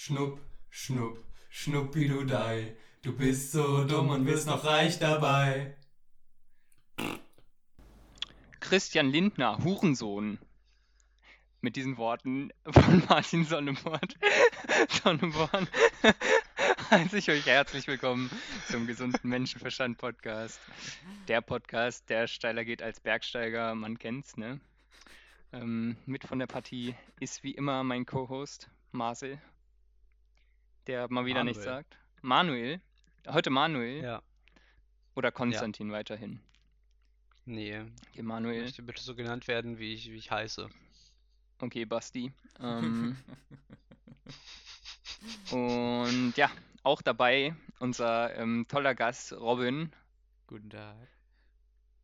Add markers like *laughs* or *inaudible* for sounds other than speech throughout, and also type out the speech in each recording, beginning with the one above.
Schnupp, schnupp, schnuppidudei. Du bist so dumm und wirst noch reich dabei. Christian Lindner, Hurensohn. Mit diesen Worten von *laughs* Martin Sonneborn, *laughs* Sonneborn *laughs* heiße ich euch herzlich willkommen zum gesunden Menschenverstand Podcast. Der Podcast, der steiler geht als Bergsteiger, man kennt's, ne? Ähm, mit von der Partie ist wie immer mein Co-Host Marcel, der mal wieder nichts Manuel. sagt. Manuel, heute Manuel Ja. oder Konstantin weiterhin. Nee. Ich Emanuel, möchte bitte so genannt werden, wie ich, wie ich heiße. okay, Basti. Ähm, *laughs* Und ja, auch dabei unser ähm, toller Gast Robin. Guten Tag.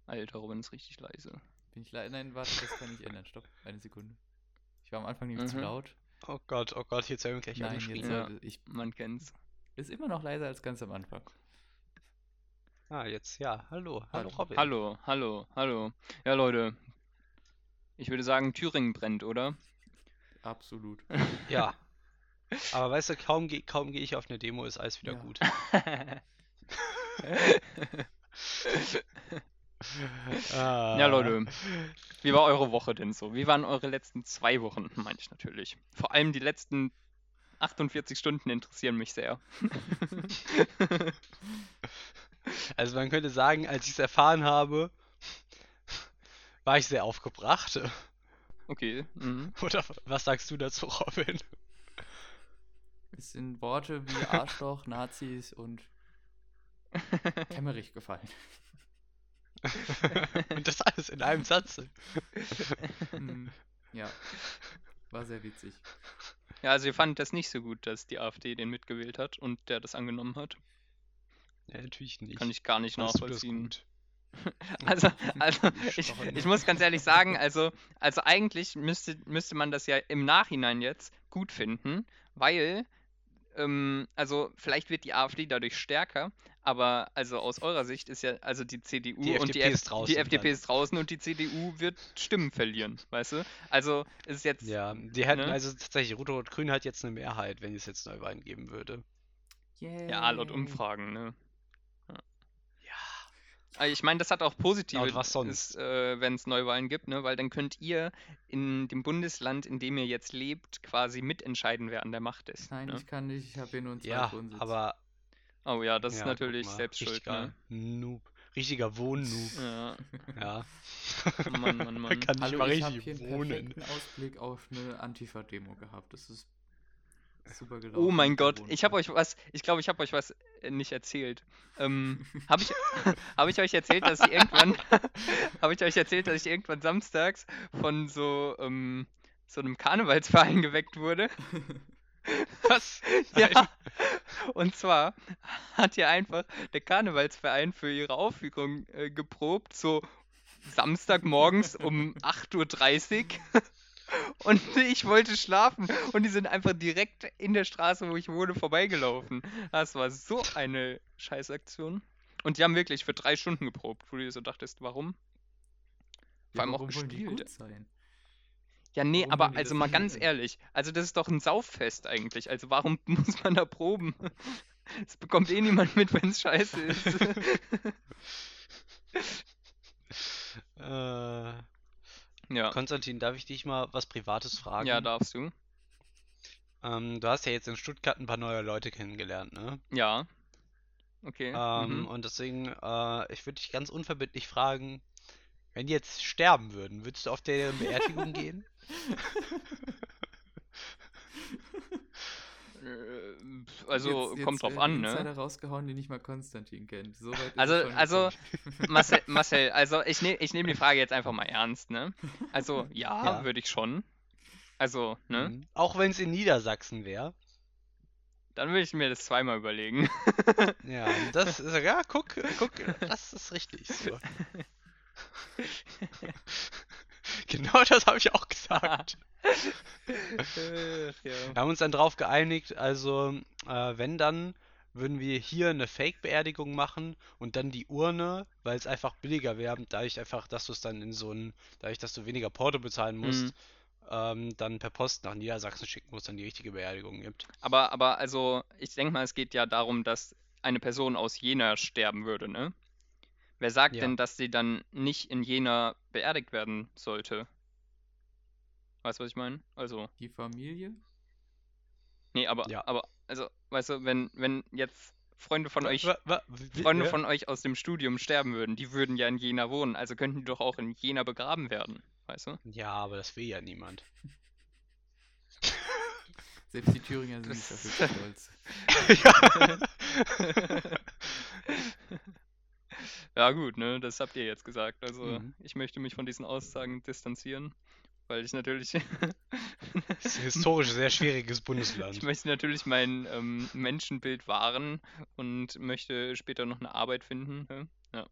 Alter, Robin ist richtig leise. Bin ich leider. Nein, warte, das kann ich ändern. Stopp, eine Sekunde. Ich war am Anfang nämlich zu Mhm. laut. Oh Gott, oh Gott, jetzt werden wir gleich Nein, jetzt Ja. ich. Man kennt's. Ist immer noch leiser als ganz am Anfang. Ah, jetzt, ja. Hallo, hallo Hallo. Robin. Hallo, hallo, hallo. Ja, Leute. Ich würde sagen, Thüringen brennt, oder? Absolut. *laughs* Ja. Aber weißt du, kaum, geh, kaum gehe ich auf eine Demo, ist alles wieder Ja. gut. *laughs* *laughs* Ja, Ah. Leute. Wie war eure Woche denn so? Wie waren eure letzten zwei Wochen, meine ich natürlich. Vor allem die letzten 48 Stunden interessieren mich sehr. *laughs* Also man könnte sagen, als ich es erfahren habe, war ich sehr aufgebracht. Okay. Mhm. Oder was sagst du dazu, Robin? Es sind Worte wie Arschloch, Nazis und *laughs* Kämmerich gefallen. *laughs* Und das alles in einem Satz. Hm, ja. War sehr witzig. Ja, also ihr fandet das nicht so gut, dass die AfD den mitgewählt hat und der das angenommen hat. Ja, natürlich nicht. Kann ich gar nicht das nachvollziehen. *laughs* Also, also *laughs* ich, ich muss ganz ehrlich sagen, also, also eigentlich müsste, müsste man das ja im Nachhinein jetzt gut finden, weil, ähm, also vielleicht wird die AfD dadurch stärker, aber also aus eurer Sicht ist ja, also die CDU Die und die, FDP F- ist draußen die FDP dann. ist draußen und die CDU wird Stimmen verlieren, weißt du? Also es ist jetzt, Ja, die hätten ne? also tatsächlich, Rot-Rot-Grün hat jetzt eine Mehrheit, wenn es jetzt Neuwahlen geben würde. ja, laut Umfragen, ne? Aber Ich meine, das hat auch positive, ist, äh, wenn es Neuwahlen gibt, ne? Weil dann könnt ihr in dem Bundesland, in dem ihr jetzt lebt, quasi mitentscheiden, wer an der Macht ist. Nein, ne? ich kann nicht. Ich habe hier nur einen Ja, Wohnsitz. aber Oh ja, das ist ja, guck natürlich mal, selbst schuld, richtiger ne? Noob. Richtiger Wohnnoob. Ja, Ja. Mann, Mann, *laughs* Man Mann. kann nicht Hallo, mal ich habe richtig hier einen wohnen. Ausblick auf eine Antifa-Demo gehabt. Das ist super gelaufen. Oh mein Gott, ich habe euch was, ich glaube, ich habe euch was äh, nicht erzählt. Ähm, habe ich, *laughs* habe ich euch erzählt, dass ich irgendwann, *laughs* habe ich euch erzählt, dass ich irgendwann samstags von so, ähm, so einem Karnevalsverein geweckt wurde? *laughs* Was? Ja, und zwar hat ja einfach der Karnevalsverein für ihre Aufführung äh, geprobt, so Samstagmorgens um 8.30 Uhr. Und ich wollte schlafen und die sind einfach direkt in der Straße, wo ich wohne, vorbeigelaufen. Das war so eine Scheißaktion. Und die haben wirklich für drei Stunden geprobt, wo du dir so dachtest, warum? Vor allem auch wollen die gespielt. gut sein? Ja, nee, Warum aber also mal ganz ehrlich, also das ist doch ein Sauffest eigentlich. Also warum *laughs* muss man da proben? *laughs* Es bekommt eh niemand mit, wenn es scheiße ist. *laughs* Äh, Ja, Konstantin, darf ich dich mal was Privates fragen? ja, darfst du. Ähm, du hast ja jetzt in Stuttgart ein paar neue Leute kennengelernt, ne? Ja. Okay. Ähm, mhm. und deswegen, äh, ich würde dich ganz unverbindlich fragen, wenn die jetzt sterben würden, würdest du auf deren Beerdigung *laughs* gehen? Äh, Also Jetzt- kommt jetzt drauf werden an, ne? Insider rausgehauen, die nicht mal Konstantin kennt. So Also, also. Marcel, *laughs* Marcel, also ich nehme ich nehm die Frage jetzt einfach mal ernst, ne? Also, ja, Ja. würde ich schon. Also, ne? Mhm. Auch wenn es in Niedersachsen wäre. Dann würde ich mir das zweimal überlegen. *laughs* Ja, das ist, ja, guck, guck, das ist richtig so. *laughs* Genau das habe ich auch gesagt. Ja. Wir haben uns dann drauf geeinigt, also äh, wenn dann, würden wir hier eine Fake-Beerdigung machen und dann die Urne, weil es einfach billiger wäre, dadurch einfach, dass du es dann in so ein, dadurch, dass du weniger Porto bezahlen musst, Mhm. ähm, dann per Post nach Niedersachsen schicken, wo es dann die richtige Beerdigung gibt. Aber, aber also, ich denke mal, es geht ja darum, dass eine Person aus Jena sterben würde, ne? Wer sagt Ja. denn, dass sie dann nicht in Jena beerdigt werden sollte? Weißt du, was ich meine? Also, Die Familie? nee, aber, Ja. aber, also, weißt du, wenn, wenn jetzt Freunde von euch, Wa- wa- wie- Freunde ja? von euch aus dem Studium sterben würden, die würden ja in Jena wohnen, also könnten die doch auch in Jena begraben werden, weißt du? Ja, aber das will ja niemand. *laughs* Selbst die Thüringer sind nicht Das- dafür stolz. *laughs* Ja, *laughs* *laughs* gut, ne, das habt ihr jetzt gesagt. Also, Mhm. ich möchte mich von diesen Aussagen distanzieren, weil ich natürlich, Das ist ein *laughs* historisch sehr schwieriges ich Bundesland. möchte natürlich mein ähm, Menschenbild wahren und möchte später noch eine Arbeit finden. Ne? Ja.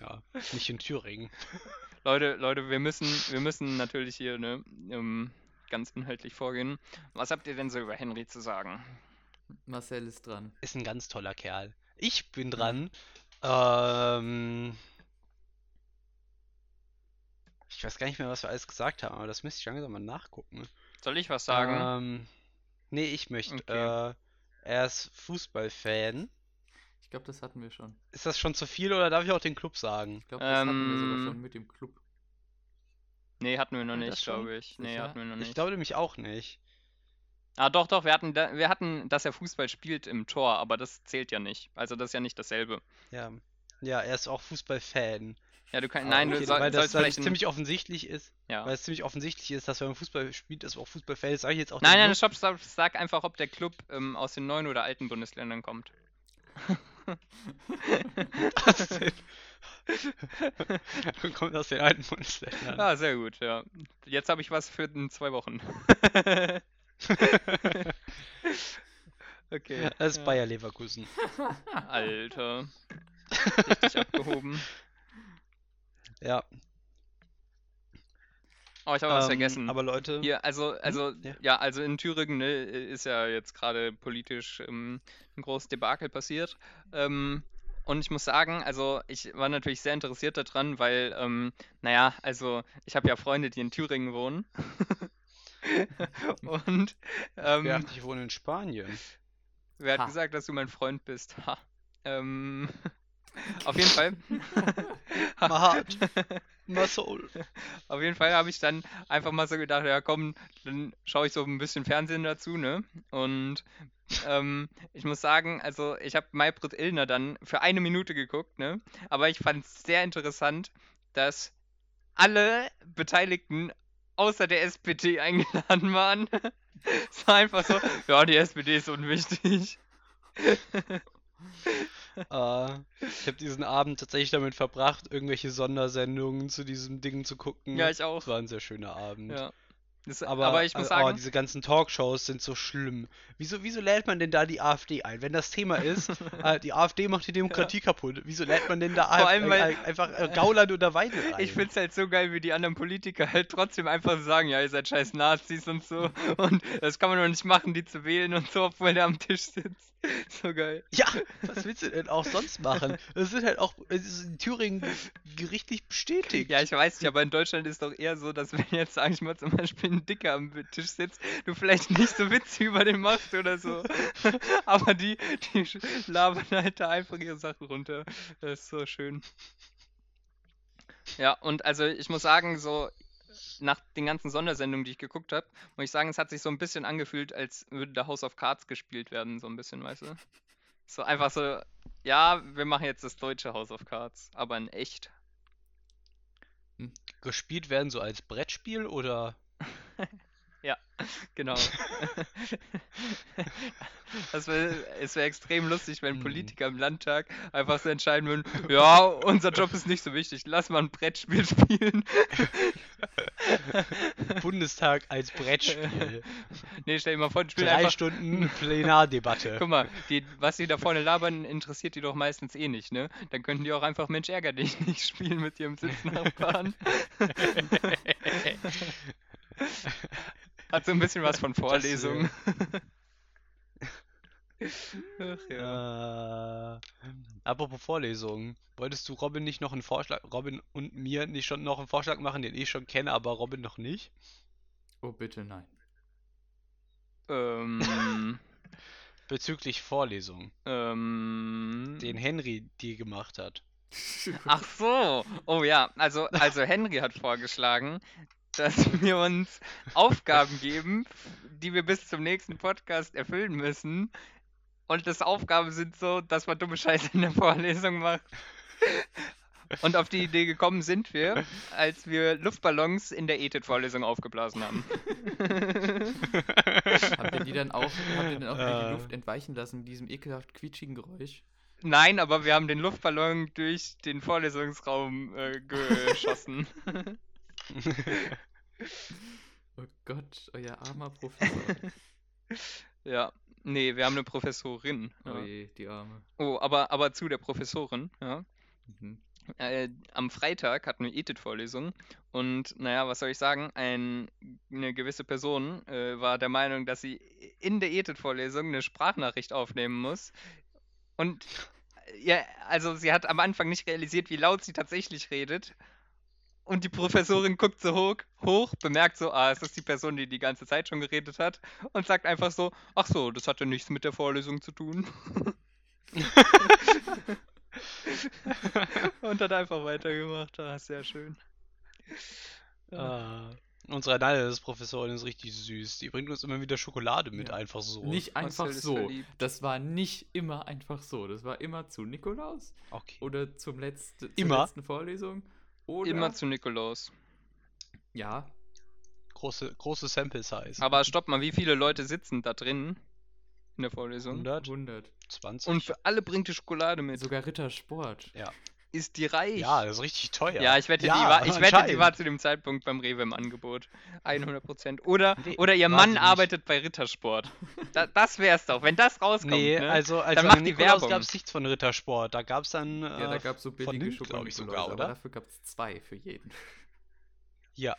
Ja, nicht in Thüringen. *laughs* Leute, Leute, wir müssen, wir müssen natürlich hier ne, ähm, ganz inhaltlich vorgehen. Was habt ihr denn so über Henry zu sagen? Marcel ist dran. Ist ein ganz toller Kerl. Ich bin dran. Ähm, ich weiß gar nicht mehr, was wir alles gesagt haben, aber das müsste ich langsam mal nachgucken. Soll ich was sagen? Ähm, nee, ich möchte. Okay. Äh, er ist Fußballfan. Ich glaube, das hatten wir schon. Ist das schon zu viel oder darf ich auch den Club sagen? Ich glaube, das hatten wir sogar Ähm, schon mit dem Club. Nee, hatten wir noch nicht, glaube ich. Nee, hatten wir noch Ich nicht. glaube nämlich auch nicht. Ah, doch, doch, wir hatten, wir hatten, dass er Fußball spielt im Tor, aber das zählt ja nicht. Also das ist ja nicht dasselbe. Ja. Ja, er ist auch Fußballfan. Ja, du kannst, Aber nein, du okay, soll, weil das, weil vielleicht es ziemlich offensichtlich ist, ja. weil es ziemlich offensichtlich ist, dass wenn man Fußball spielt, ist auch Fußballfan. Sage ich jetzt auch Nein, nein, stopp, stopp, sag einfach, ob der Club ähm, aus den neuen oder alten Bundesländern kommt. *laughs* Kommt aus den alten Bundesländern. Ah, sehr gut, ja. Jetzt habe ich was für in zwei Wochen. *laughs* *laughs* okay. Das ist ja. Bayer Leverkusen. *laughs* Alter. Richtig *laughs* abgehoben. Ja. Oh, ich habe was ähm, vergessen. Aber Leute, Hier, also, also, Ja. ja, also in Thüringen ne, ist ja jetzt gerade politisch ähm, ein großes Debakel passiert. Ähm, und ich muss sagen, also ich war natürlich sehr interessiert daran, weil, ähm, naja, also ich habe ja Freunde, die in Thüringen wohnen. *laughs* Und ähm, dachte, ich wohne in Spanien. wer hat Ha. gesagt, dass du mein Freund bist? Ha. Ähm, *laughs* auf jeden Fall. *laughs* Mahat. Masol. Auf jeden Fall habe ich dann einfach mal so gedacht, ja komm, dann schaue ich so ein bisschen Fernsehen dazu, ne? Und ähm, ich muss sagen, also ich habe Maybrit Illner dann für eine Minute geguckt, ne? Aber ich fand es sehr interessant, dass alle Beteiligten außer der SPD eingeladen waren. *laughs* Es war einfach so, ja, die SPD ist unwichtig. Äh, *laughs* ich habe diesen Abend tatsächlich damit verbracht, irgendwelche Sondersendungen zu diesem Ding zu gucken. Ja, ich auch. Es war ein sehr schöner Abend. Ja. Das, Aber, aber ich muss oh, sagen, diese ganzen Talkshows sind so schlimm. Wieso, wieso lädt man denn da die AfD ein? Wenn das Thema ist, *laughs* äh, die AfD macht die Demokratie kaputt. Wieso lädt man denn da Vor allem, weil- einfach äh, Gauland oder Weidel ein? *laughs* Ich find's halt so geil, wie die anderen Politiker halt trotzdem einfach sagen, ja, ihr seid scheiß Nazis und so. *laughs* Und das kann man doch nicht machen, die zu wählen und so, obwohl der am Tisch sitzt. *laughs* So geil. Ja, was willst du denn auch sonst machen? Das sind halt auch, es ist in Thüringen gerichtlich bestätigt. Ja, ich weiß nicht, aber in Deutschland ist doch eher so, dass wenn jetzt, sag ich mal, zum Beispiel ein Dicker am Tisch sitzt, du vielleicht nicht so Witze *laughs* über den machst oder so. *laughs* Aber die, die labern halt da einfach ihre Sachen runter. Das ist so schön. Ja, und also ich muss sagen, so nach den ganzen Sondersendungen, die ich geguckt habe, muss ich sagen, es hat sich so ein bisschen angefühlt, als würde da House of Cards gespielt werden, so ein bisschen, weißt du? So einfach so, ja, wir machen jetzt das deutsche House of Cards, aber in echt. Gespielt werden so als Brettspiel oder? *laughs* *laughs* Genau. Das wär, es wäre extrem lustig, wenn Hm. Politiker im Landtag einfach so entscheiden würden, *laughs* ja, unser Job ist nicht so wichtig, lass mal ein Brettspiel *laughs* spielen. Bundestag als Brettspiel. Nee, stell dir mal vor, die spielen Drei einfach. Stunden Plenardebatte. Guck mal, die, was die da vorne labern, interessiert die doch meistens eh nicht, ne? Dann könnten die auch einfach Mensch ärger dich nicht spielen mit ihrem Sitznachbarn. Hat so ein bisschen was von *laughs* Vorlesung. Ach ja. Äh, apropos Vorlesungen. Wolltest du Robin nicht noch einen Vorschlag, Robin und mir nicht schon noch einen Vorschlag machen, den ich schon kenne, aber Robin noch nicht? Oh, bitte nein. Ähm, *laughs* Bezüglich Vorlesungen, ähm, den Henry dir gemacht hat. Ach so. Oh ja, also, also Henry hat vorgeschlagen, dass *laughs* wir uns Aufgaben geben, die wir bis zum nächsten Podcast erfüllen müssen. Und das Aufgaben sind so, dass man dumme Scheiße in der Vorlesung macht. Und auf die Idee gekommen sind wir, als wir Luftballons in der ETIT-Vorlesung aufgeblasen haben. *laughs* Habt ihr die dann auch, habt ihr dann auch in Äh. die Luft entweichen lassen mit diesem ekelhaft quietschigen Geräusch? Nein, aber wir haben den Luftballon durch den Vorlesungsraum äh, geschossen. *laughs* *laughs* Oh Gott, euer armer Professor. *laughs* Ja, nee, wir haben eine Professorin. Oh Ja. je, die Arme. Oh, aber, aber zu der Professorin, ja. Mhm. Äh, am Freitag hatten wir ETIT-Vorlesung und naja, was soll ich sagen? Ein, eine gewisse Person äh, war der Meinung, dass sie in der ETIT-Vorlesung eine Sprachnachricht aufnehmen muss. Und äh, ja, also sie hat am Anfang nicht realisiert, wie laut sie tatsächlich redet. Und die Professorin guckt so hoch, hoch, bemerkt so, ah, es ist die Person, die die ganze Zeit schon geredet hat und sagt einfach so, ach so, das hatte nichts mit der Vorlesung zu tun. *laughs* und hat einfach weitergemacht. Ah, sehr schön. Ah, unsere Analysis-Professorin ist richtig süß. Die bringt uns immer wieder Schokolade mit, Ja. einfach so. Nicht einfach Marcel so. verliebt. Das war nicht immer einfach so. Das war immer zu Nikolaus Okay. oder zum letzten, zur Immer? letzten Vorlesung. Oder Immer zu Nikolaus. Ja, Große, große Sample Size. Aber stopp mal, wie viele Leute sitzen da drin in der Vorlesung? 100, 100. 20. Und für alle bringt die Schokolade mit. Sogar Rittersport. Ist die reich? ja, das ist richtig teuer. Ja, ich wette, Ja, die war, ich wette, die war zu dem Zeitpunkt beim Rewe im Angebot. 100%. Oder, Nee, oder ihr Mann arbeitet bei Rittersport. Da, das wär's doch, wenn das rauskommt. Nee, ne? also, also Dann an macht die Werbung. gab es nichts von Rittersport. Da gab es dann. Ja, da äh, gab es so von billige ich, sogar, oder? aber dafür gab es zwei für jeden. Ja.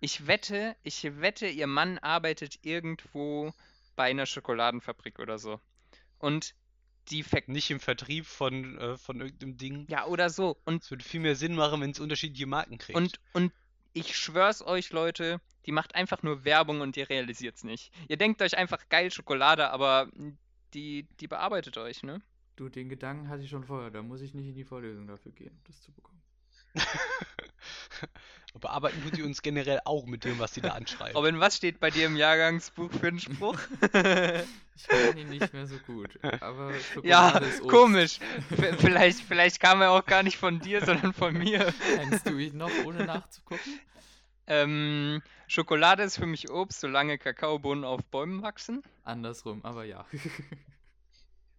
Ich wette, ich wette, ihr Mann arbeitet irgendwo bei einer Schokoladenfabrik oder so. Und Ver Nicht im Vertrieb von, äh, von irgendeinem Ding. Ja, oder so. Und, Es würde viel mehr Sinn machen, wenn es unterschiedliche Marken kriegt. und, und ich schwör's euch, Leute, die macht einfach nur Werbung und ihr realisiert's nicht. Ihr denkt euch einfach geil Schokolade, aber die, die bearbeitet euch, ne? Du, den Gedanken hatte ich schon vorher. Da muss ich nicht in die Vorlesung dafür gehen, um das zu bekommen. *laughs* Aber arbeiten tut die uns generell auch mit dem, was die da anschreibt. Robin, was steht bei dir im Jahrgangsbuch für einen Spruch? *laughs* Ich kenne ihn nicht mehr so gut. Aber ja, Schokolade ist Obst. komisch. Vielleicht, vielleicht kam er auch gar nicht von dir, sondern von mir. Kennst du ihn noch, ohne nachzugucken? Ähm, Schokolade ist für mich Obst, solange Kakaobohnen auf Bäumen wachsen. Andersrum, aber ja.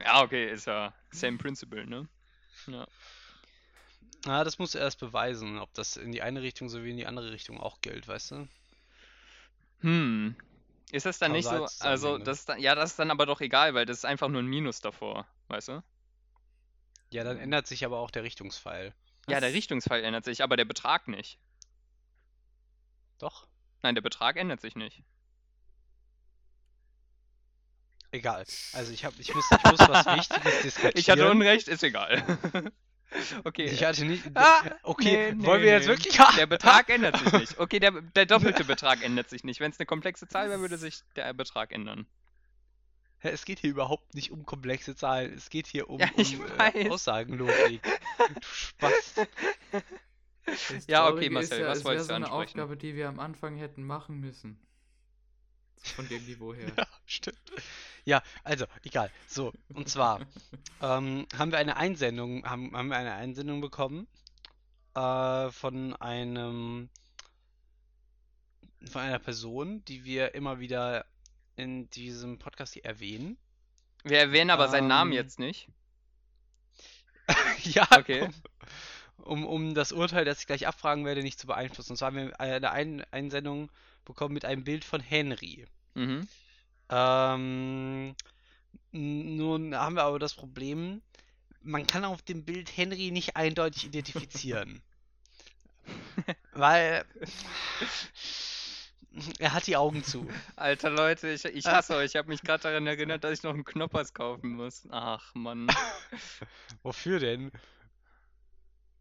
Ja, okay, ist ja same principle, ne? Ja. Ah, das musst du erst beweisen, ob das in die eine Richtung sowie in die andere Richtung auch gilt, weißt du? Hm. Ist das dann nicht so, also das ist dann, ja, das ist dann aber doch egal, weil das ist einfach nur ein Minus davor, weißt du? Ja, dann ändert sich aber auch der Richtungspfeil. Ja, der? Richtungsfall ändert sich, aber der Betrag nicht. Doch? Nein, der Betrag ändert sich nicht. Egal. Also ich hab, ich muss, ich muss was *laughs* Wichtiges diskutieren. Ich hatte Unrecht, ist egal. *laughs* okay. Ich hatte nicht. Ah, okay, nee, wollen nee, wir jetzt nee. wirklich. Ah, Der Betrag ändert sich nicht. Okay, der, der doppelte *laughs* Betrag ändert sich nicht. Wenn es eine komplexe Zahl wäre, würde sich der Betrag ändern. Es geht hier überhaupt nicht um komplexe Zahlen. Es geht hier um, Ja, ich um äh. Aussagenlogik. du Spaß. *laughs* Das Ja, okay, Marcel, ist ja, was es wolltest wäre du so eine ansprechen? Aufgabe, die wir am Anfang hätten machen müssen. Von dem Niveau her. *laughs* Ja, stimmt. Ja, also, egal. So, und zwar ähm, haben wir eine Einsendung, haben, haben wir eine Einsendung bekommen äh, von einem von einer Person, die wir immer wieder in diesem Podcast hier erwähnen. Wir erwähnen aber seinen Namen Ähm, jetzt nicht. *laughs* ja, Okay. um, um, um das Urteil, das ich gleich abfragen werde, nicht zu beeinflussen. Und zwar haben wir eine Ein Einsendung bekommen mit einem Bild von Henry. Mhm. Ähm, nun haben wir aber das Problem, man kann auf dem Bild Henry nicht eindeutig identifizieren. *laughs* Weil er hat die Augen zu. Alter Leute, ich, ich hasse euch. Ich habe mich gerade daran erinnert, dass ich noch einen Knoppers kaufen muss. Ach, Mann. *laughs* Wofür denn?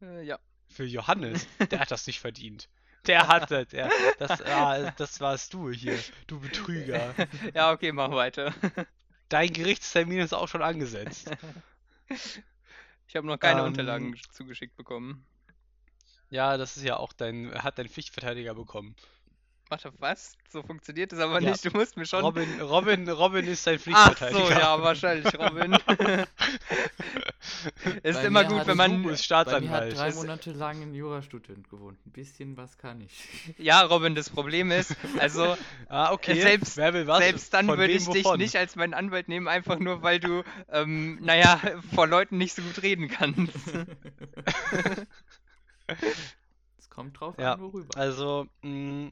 Äh, ja. Für Johannes. Der hat das nicht verdient. Der hatte, der, das, ah, das warst du hier, du Betrüger. Ja, okay, mach weiter. Dein Gerichtstermin ist auch schon angesetzt. *laughs* Ich habe noch keine Ähm, Unterlagen zugeschickt bekommen. Ja, das ist ja auch dein, hat dein Pflichtverteidiger bekommen. Warte, was? So funktioniert das aber Ja. nicht. Du musst mir schon. Robin, Robin, Robin ist dein Ach so, Pflichtverteidiger. ja, wahrscheinlich, Robin. *laughs* *laughs* ist Bei immer gut, wenn man. Mir hat Staatsanwalt. drei Es- Monate lang ein Jurastudent gewohnt. Ein bisschen was kann ich. *laughs* Ja, Robin, das Problem ist, also Ah, okay. Selbst- Wer will was? selbst dann Von würde ich dich wovon? nicht als meinen Anwalt nehmen, einfach nur weil du, ähm, naja, vor Leuten nicht so gut reden kannst. Es kommt drauf Ja, an, worüber. Also, mh,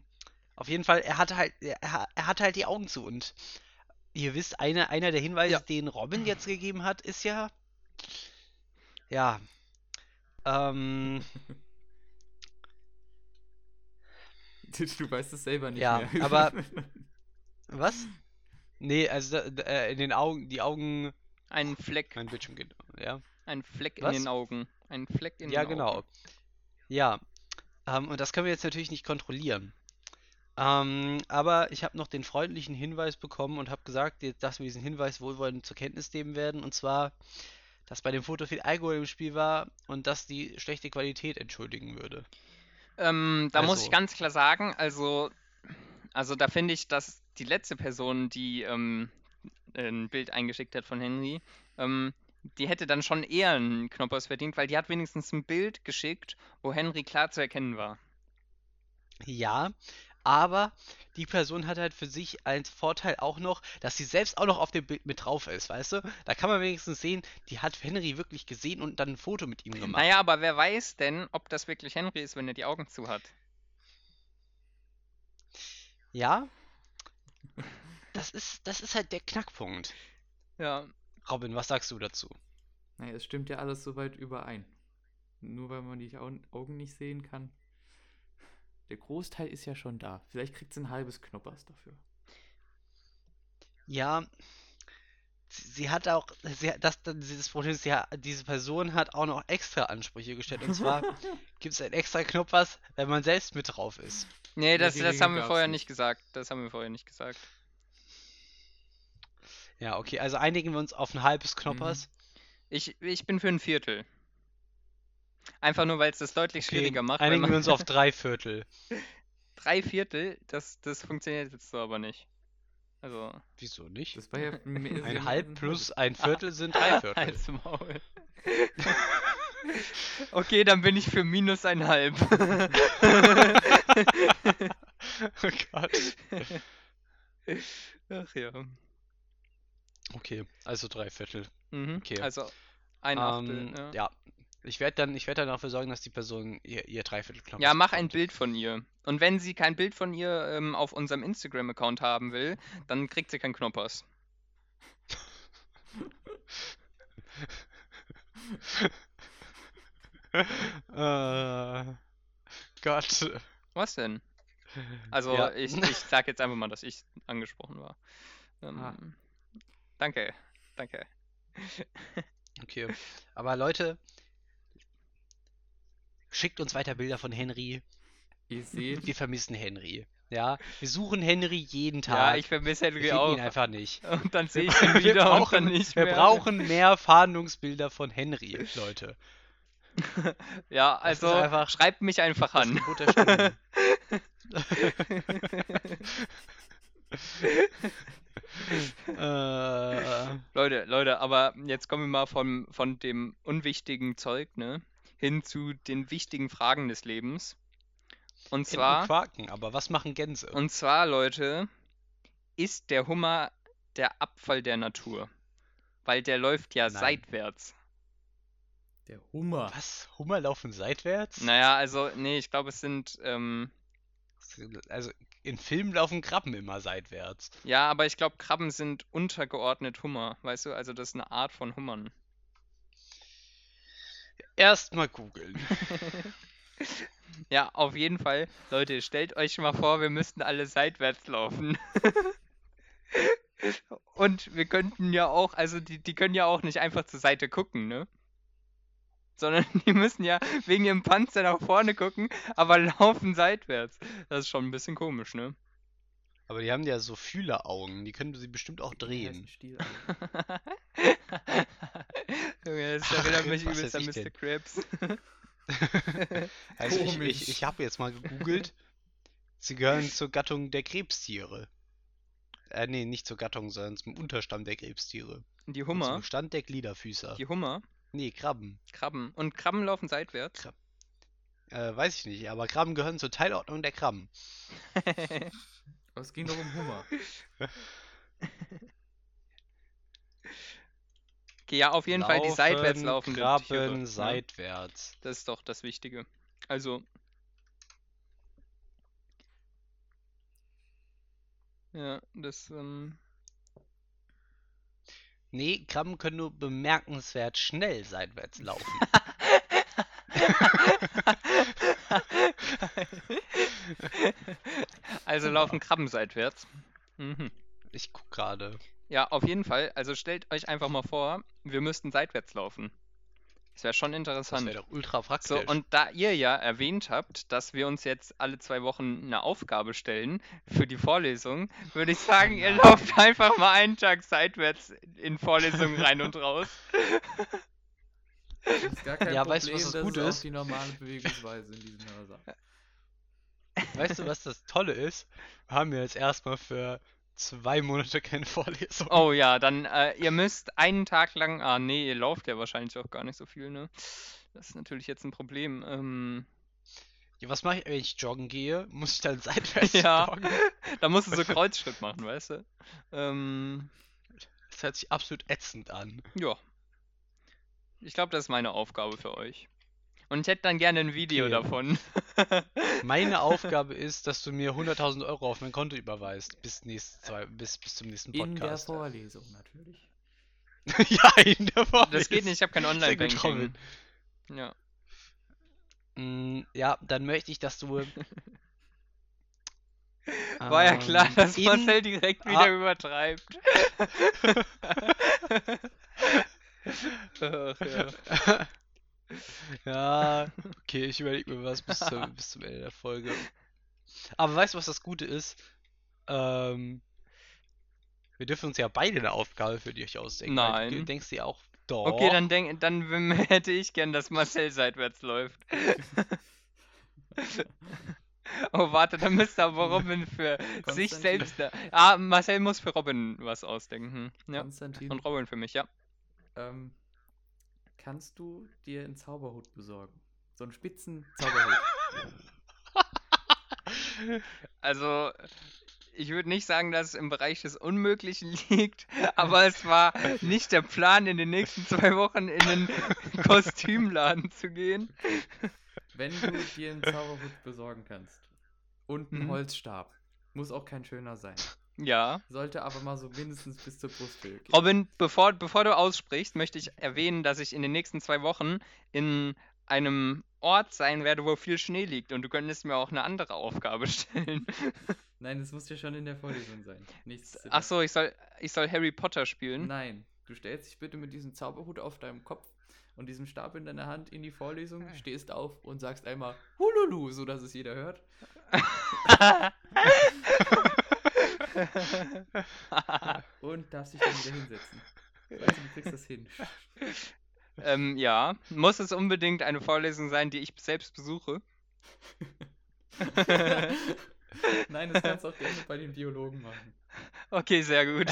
auf jeden Fall, er hatte halt, er, er hatte halt die Augen zu und ihr wisst, einer, einer der Hinweise, Ja. den Robin jetzt gegeben hat, ist ja, ja, ähm, *laughs* Du weißt es selber nicht Ja, mehr. aber- *laughs* was? Nee, also äh, in den Augen, die Augen, Ein Fleck, mein Bildschirm geht, ja. ein Fleck in Was? den Augen. Ein Fleck in Ja, den genau. Augen. Ja, ähm, und das können wir jetzt natürlich nicht kontrollieren. Ähm, aber ich habe noch den freundlichen Hinweis bekommen und habe gesagt, dass wir diesen Hinweis wohlwollend zur Kenntnis nehmen werden. Und zwar, dass bei dem Foto viel Alkohol im Spiel war und dass die schlechte Qualität entschuldigen würde. Ähm, da muss ich Also- ganz klar sagen, also, also da finde ich, dass die letzte Person, die ähm, ein Bild eingeschickt hat von Henry, ähm, die hätte dann schon eher einen Knoppers verdient, weil die hat wenigstens ein Bild geschickt, wo Henry klar zu erkennen war. Ja, aber die Person hat halt für sich als Vorteil auch noch, dass sie selbst auch noch auf dem Bild mit drauf ist, weißt du? Da kann man wenigstens sehen, die hat Henry wirklich gesehen und dann ein Foto mit ihm gemacht. Naja, aber wer weiß denn, ob das wirklich Henry ist, wenn er die Augen zu hat? Ja, das ist, das ist halt der Knackpunkt. Ja, Robin, was sagst du dazu? Naja, es stimmt ja alles soweit überein. Nur weil man die Au- Augen nicht sehen kann. Der Großteil ist ja schon da. Vielleicht kriegt sie ein halbes Knoppers dafür. Ja, sie, hat auch, sie, hat- das, das, dieses Problem ist, hat- diese Person hat auch noch extra Ansprüche gestellt. Und zwar *laughs* gibt es einen extra Knoppers, wenn man selbst mit drauf ist. nee, das, das haben wir vorher nicht. gesagt. Das haben wir vorher nicht gesagt. Ja, okay, also einigen wir uns auf ein halbes Knoppers. Ich, ich bin für ein Viertel. Einfach nur, weil es das deutlich Okay, schwieriger macht. einigen wir uns auf *laughs* drei Viertel. drei Viertel, das, das funktioniert jetzt so aber nicht. Also, Wieso nicht? Das war ja *laughs* Ein halb plus ein Viertel *laughs* sind drei Viertel. Halt's Maul. okay, dann bin ich für minus ein halb. Oh Gott. Ach ja. Okay, also drei Viertel. Mhm. Okay. Also ein Achtel. Ähm, ja. ja. Ich werde dann, ich werd dann dafür sorgen, dass die Person ihr, ihr Dreiviertel Knoppers Ja, mach ein. Bild von ihr. Und wenn sie kein Bild von ihr ähm, auf unserem Instagram-Account haben will, dann kriegt sie kein Knoppers. Äh, Gott. Was denn? Also, Ja. ich, ich sag jetzt einfach mal, dass ich angesprochen war. Ähm, Ah. Danke, danke. Okay. Aber Leute, schickt uns weiter Bilder von Henry. Ihr seht, Wir vermissen Henry. Ja, wir suchen Henry jeden Ja, Tag. ich vermisse wir Henry finden auch. ihn einfach nicht. Und dann sehe Wir, ich *laughs* ihn wir wieder und brauchen, dann nicht wir mehr. brauchen mehr Fahndungsbilder von Henry, Leute. *laughs* Ja, also einfach- schreibt mich einfach an. Stunde. *laughs* äh, Leute, Leute, aber jetzt kommen wir mal von, von dem unwichtigen Zeug, ne, hin zu den wichtigen Fragen des Lebens. Und Enten zwar, quaken, aber was machen Gänse? und zwar, Leute, ist der Hummer der Abfall der Natur? Weil der läuft ja Nein. seitwärts. der Hummer. Was? Hummer laufen seitwärts? Naja, also, nee, ich glaube, es sind, ähm, Also in Filmen laufen Krabben immer seitwärts. ja, aber ich glaube, Krabben sind untergeordnet Hummer, weißt du? Also, das ist eine Art von Hummern. Erstmal googeln. *laughs* Ja, auf jeden Fall. Leute, stellt euch mal vor, wir müssten alle seitwärts laufen. *laughs* Und wir könnten ja auch, also die, die können ja auch nicht einfach zur Seite gucken, ne? Sondern *laughs* die müssen ja wegen ihrem Panzer nach vorne gucken, aber laufen seitwärts. Das ist schon ein bisschen komisch, ne? Aber die haben ja so Fühleraugen, die können sie bestimmt auch drehen. *laughs* Junge, das Ach, erinnert mich übelst an Mr. Krabs. *laughs* *laughs* Also ich, ich, ich habe jetzt mal gegoogelt. Sie gehören zur Gattung der Krebstiere. Äh, nee, nicht zur Gattung, sondern zum Unterstamm der Krebstiere. Die Und Hummer. Zum Stand der Gliederfüßer. Die Hummer. Nee, Krabben. Krabben. Und Krabben laufen seitwärts. Äh, weiß ich nicht, aber Krabben gehören zur Teilordnung der Krabben. Aber es ging doch um Hummer. Okay, ja, auf jeden Fall die seitwärts Laufen, laufenden Krabben Tiere. ne? seitwärts. Das ist doch das Wichtige. Also. Ja, das, ähm. Nee, Krabben können nur bemerkenswert schnell seitwärts laufen. *laughs* also laufen Krabben seitwärts. Mhm. Ich guck gerade. Ja, auf jeden Fall. Also stellt euch einfach mal vor, wir müssten seitwärts laufen. Das wäre schon Das interessant. wäre doch ultra praktisch. So, und da ihr ja erwähnt habt, dass wir uns jetzt alle zwei Wochen eine Aufgabe stellen für die Vorlesung, würde ich *laughs* sagen, ihr lauft einfach mal einen Tag seitwärts in Vorlesungen rein und raus. Das ist gar kein Ja, Problem, weißt du, was das das Gute ist auch ist? die normale Bewegungsweise in diesem Hörsaal. Weißt du, was das Tolle ist? Wir haben jetzt erstmal für zwei Monate keine Vorlesung. Oh ja, dann, äh, ihr müsst einen Tag lang, ah nee, ihr lauft ja wahrscheinlich auch gar nicht so viel, ne? Das ist natürlich jetzt ein Problem. Ähm, Ja, was mache ich, wenn ich joggen gehe? Muss ich dann *laughs* seitwärts Ja. joggen? *laughs* da musst du so *laughs* Kreuzschritt machen, weißt du? Ähm, Das hört sich absolut ätzend an. ja. Ich glaube, das ist meine Aufgabe für euch. Und ich hätte dann gerne ein Video Okay. davon. *laughs* Meine Aufgabe ist, dass du mir 100.000 Euro auf mein Konto überweist. Bis, nächste zwei, bis, bis zum nächsten In der Podcast. Vorlesung natürlich. *laughs* ja, in der Vorlesung. Das geht nicht, ich habe kein Online-Banking. Ja. Mm, ja, dann möchte ich, dass du. *laughs* War ja klar, ähm, dass in- Marcel direkt wieder Ah. übertreibt. Ach, ja. Ja, okay, ich überlege mir was bis zum, bis zum Ende der Folge. Aber weißt du, was das Gute ist? Ähm, wir dürfen uns ja beide eine Aufgabe für dich ausdenken. weil Du Nein. denkst dir auch, doch. Okay, dann, denk, dann *laughs* hätte ich gern, dass Marcel seitwärts läuft. *laughs* oh, warte, dann müsste aber Robin für sich selbst. Da ah, Marcel muss für Robin was ausdenken. Ja. Konstantin, Und Robin für mich, ja. ähm, kannst du dir einen Zauberhut besorgen? So einen spitzen Zauberhut. *laughs* Also, ich würde nicht sagen, dass es im Bereich des Unmöglichen liegt, *laughs* aber es war nicht der Plan, in den nächsten zwei Wochen in einen *laughs* Kostümladen zu gehen. Wenn du dir einen Zauberhut besorgen kannst und einen Mhm. Holzstab, muss auch kein schöner sein. Ja. Sollte aber mal so mindestens bis zur Brusthöhe gehen. Robin, bevor, bevor du aussprichst, möchte ich erwähnen, dass ich in den nächsten zwei Wochen in einem Ort sein werde, wo viel Schnee liegt und du könntest mir auch eine andere Aufgabe *laughs* stellen. Nein, das muss ja schon in der Vorlesung sein. Nichts Ach so, ich soll, ich soll Harry Potter spielen. Nein, du stellst dich bitte mit diesem Zauberhut auf deinem Kopf und diesem Stab in deiner Hand in die Vorlesung, stehst auf und sagst einmal Hululu, sodass es jeder hört. *laughs* *laughs* *laughs* Und darfst dich dann wieder hinsetzen. Weißt du, du kriegst das hin. *laughs* ähm, ja. Muss es unbedingt eine Vorlesung sein, die ich selbst besuche? *laughs* Nein, das kannst du auch gerne bei den Biologen machen. Okay, sehr gut.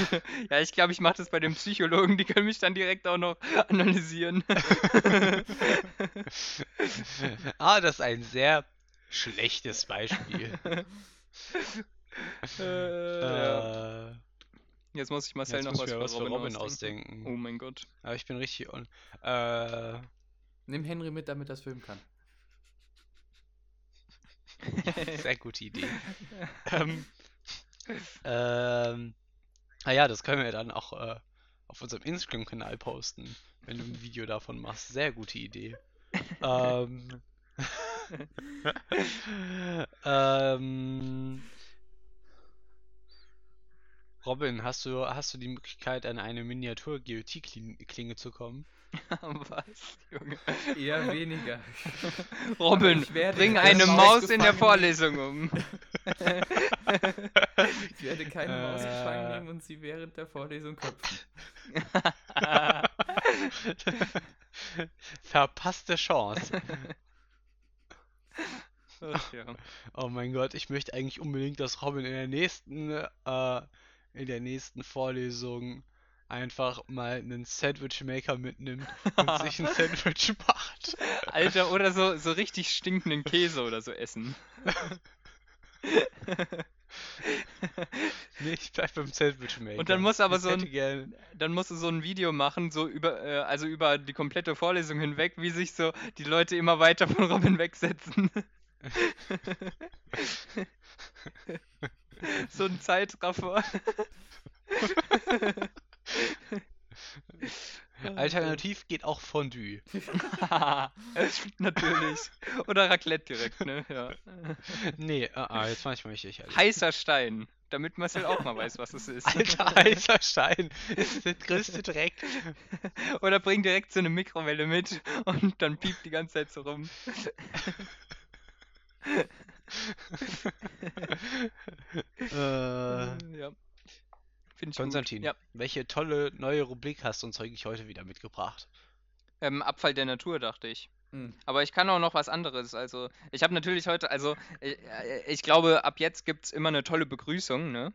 Ja, ich glaube, ich mache das bei den Psychologen, die können mich dann direkt auch noch analysieren. ah, das ist ein sehr schlechtes Beispiel. Äh, ja. äh, Jetzt muss ich Marcel jetzt noch für was für Robin, Robin ausdenken. ausdenken. Oh mein Gott. Aber ich bin richtig on. Äh, Nimm Henry mit, damit das filmen kann. *laughs* sehr gute Idee. *laughs* ähm, ähm, naja, das können wir dann auch äh, auf unserem Instagram-Kanal posten, wenn du ein Video davon machst. Sehr gute Idee. ähm, *laughs* ähm, Robin, hast du, hast du die Möglichkeit, an eine Miniatur-GOT-Klinge zu kommen? *laughs* Was, Junge? Eher weniger. *laughs* Robin, Ich werde bring eine Maus in der Vorlesung um. *laughs* Ich werde keine Maus gefangen Äh. nehmen und sie während der Vorlesung köpfen. Verpasste Chance. Ach, ja. Oh mein Gott, ich möchte eigentlich unbedingt, dass Robin in der nächsten, äh, in der nächsten Vorlesung einfach mal einen Sandwich Maker mitnimmt und sich ein *laughs* Sandwich macht. Alter, oder so, so richtig stinkenden Käse oder so essen. *laughs* Nee, ich bleib beim Sandwich Maker. Und dann muss aber Ich so ein- Dann musst du so ein Video machen, so über, äh, also über die komplette Vorlesung hinweg, wie sich so die Leute immer weiter von Robin wegsetzen. *laughs* *laughs* so ein Zeitraffer. *laughs* Alternativ geht auch Fondue. *laughs* Natürlich. Oder Raclette direkt, ne? Ja. Nee, äh, äh, jetzt mach ich mal lächerlich. Heißer Stein. Damit Marcel auch mal weiß, was es ist. Alter, heißer Stein ist der größte Dreck. Oder bring direkt so eine Mikrowelle mit und dann piept die ganze Zeit so rum. Äh, ja. Finde ich Konstantin. Ja. welche tolle neue Rubrik hast du uns eigentlich heute wieder mitgebracht? Ähm, Abfall der Natur, dachte ich. Hm. Aber ich kann auch noch was anderes. Also, ich habe natürlich heute, also, äh, äh, ich glaube, ab jetzt gibt es immer eine tolle Begrüßung, ne?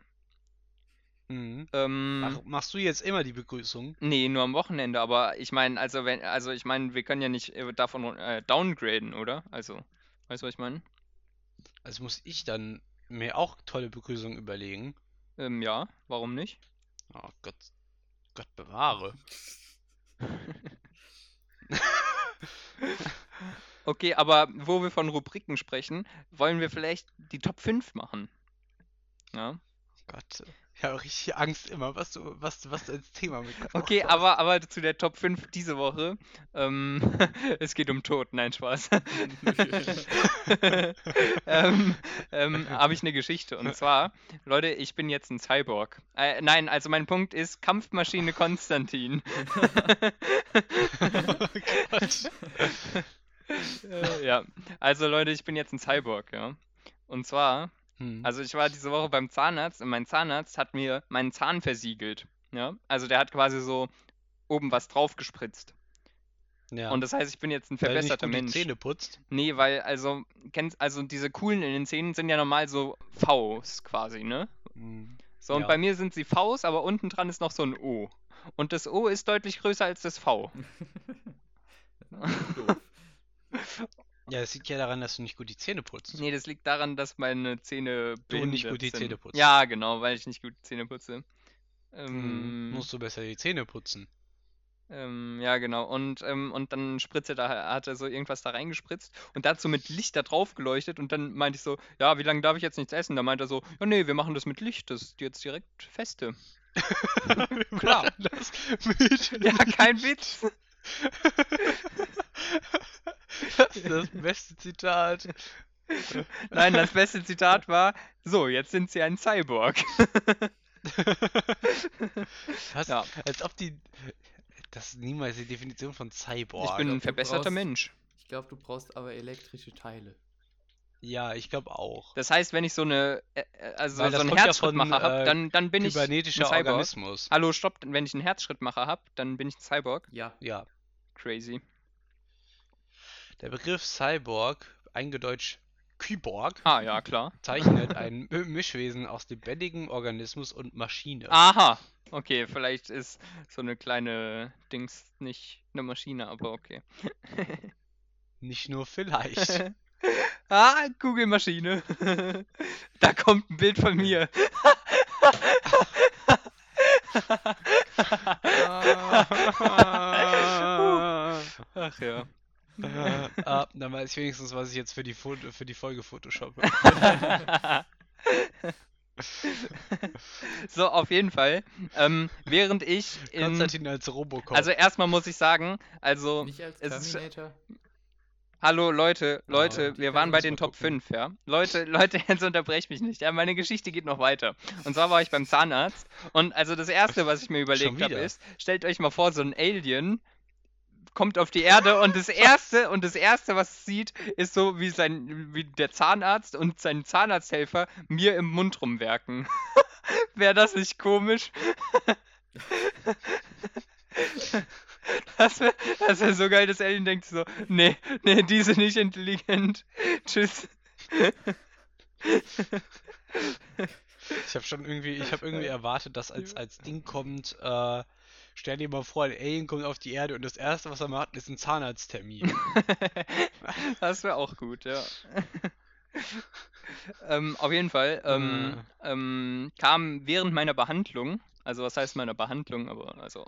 Mhm. Ähm, Mach, machst du jetzt immer die Begrüßung? nee, nur am Wochenende, aber ich meine, also, wenn, also, ich meine, wir können ja nicht äh, davon äh, downgraden, oder? Also, weißt du, was ich meine? Also muss ich dann mir auch tolle Begrüßungen überlegen. Ähm, ja, warum nicht? Oh Gott, Gott bewahre. *laughs* Okay, aber wo wir von Rubriken sprechen, wollen wir vielleicht die Top 5 machen. Ja. Gott, ich habe richtig Angst immer, was du, was, du- was du als Thema mitgebracht Okay, hast. aber, aber zu der Top 5 diese Woche. Ähm, *laughs* es geht um Tod, nein, Spaß. *laughs* ähm, ähm, habe ich eine Geschichte. Und zwar, Leute, ich bin jetzt ein Cyborg. Äh, nein, also mein Punkt ist Kampfmaschine Konstantin. *laughs* Oh Gott. äh, ja, also Leute, ich bin jetzt ein Cyborg, ja. Und zwar, Hm. also ich war diese Woche beim Zahnarzt und mein Zahnarzt hat mir meinen Zahn versiegelt. Ja, also der hat quasi so oben was draufgespritzt. ja. Und das heißt, ich bin jetzt ein Weil du nicht verbesserter gut die Mensch. Zähne putzt. Nee, weil, also, kennst, also diese coolen in den Zähnen sind ja normal so Vs quasi, ne? Hm. So, und Ja. bei mir sind sie Vs, aber unten dran ist noch so ein O. Und das O ist deutlich größer als das V. *laughs* Doof. *laughs* Ja, das liegt ja daran, dass du nicht gut die Zähne putzt. Nee, das liegt daran, dass meine Zähne Du nicht gut die sind. Zähne putzt. Ja, genau, weil ich nicht gut die Zähne putze. Hm. Ähm, Musst du besser die Zähne putzen. ähm, ja, genau. Und, ähm, und dann spritze da, hat er so irgendwas da reingespritzt und dazu mit Licht da drauf geleuchtet und dann meinte ich so, ja, wie lange darf ich jetzt nichts essen? Da meinte er so, ja, nee, wir machen das mit Licht, das ist jetzt direkt feste. *laughs* *laughs* Klar. Das mit Ja, kein Witz. Das ist das beste Zitat. Nein, das beste Zitat war, so, jetzt sind sie ein Cyborg. Was? Ja. Als ob die. Das ist niemals die Definition von Cyborg. Ich bin ein du verbesserter brauchst- Mensch. Ich glaube, du brauchst aber elektrische Teile. Ja, ich glaube auch. Das heißt, wenn ich so eine, äh, äh, also Weil so das einen ja Herzschrittmacher von, habe, äh, dann, dann bin ich ein Cyborg. Organismus. Hallo, stopp, wenn ich einen Herzschrittmacher habe, dann bin ich ein Cyborg. Ja. Ja. Crazy. Der Begriff Cyborg, eingedeutscht Kyborg, Ah, ja, klar. zeichnet *laughs* ein Mi- Mischwesen aus lebendigem Organismus und Maschine. Aha. Okay, vielleicht ist so eine kleine Dings nicht eine Maschine, aber okay. *laughs* Nicht nur vielleicht. *laughs* ah, Google-Maschine. da kommt ein Bild von mir. Ach ja. ah, dann weiß ich wenigstens, was ich jetzt für die, Foto, für die Folge photoshoppe. so, auf jeden Fall. Ähm, während ich in. Konstantin als Robocop. Also erstmal muss ich sagen, also. Nicht als es ist- Terminator. Hallo Leute, Leute, die wir waren bei den Top gucken. 5, ja? Leute, *laughs* Leute, jetzt unterbrech mich nicht. Ja, meine Geschichte geht noch weiter. Und zwar war ich beim Zahnarzt und also das erste, was ich mir überlegt habe, ist, stellt euch mal vor, so ein Alien kommt auf die Erde und das erste und das erste, was es sieht, ist so wie sein wie der Zahnarzt und sein Zahnarzthelfer mir im Mund rumwerken. *laughs* Wäre das nicht komisch? *laughs* Das wäre das wär so geil, dass Alien denkt so, nee, nee, die sind nicht intelligent. Tschüss. Ich habe schon irgendwie, ich habe irgendwie erwartet, dass als, als Ding kommt, äh, stell dir mal vor, ein Alien kommt auf die Erde und das erste, was er macht, ist ein Zahnarzttermin. *laughs* Das wäre auch gut, ja. ähm, auf jeden Fall ähm, ähm, kam während meiner Behandlung, also was heißt meiner Behandlung, aber also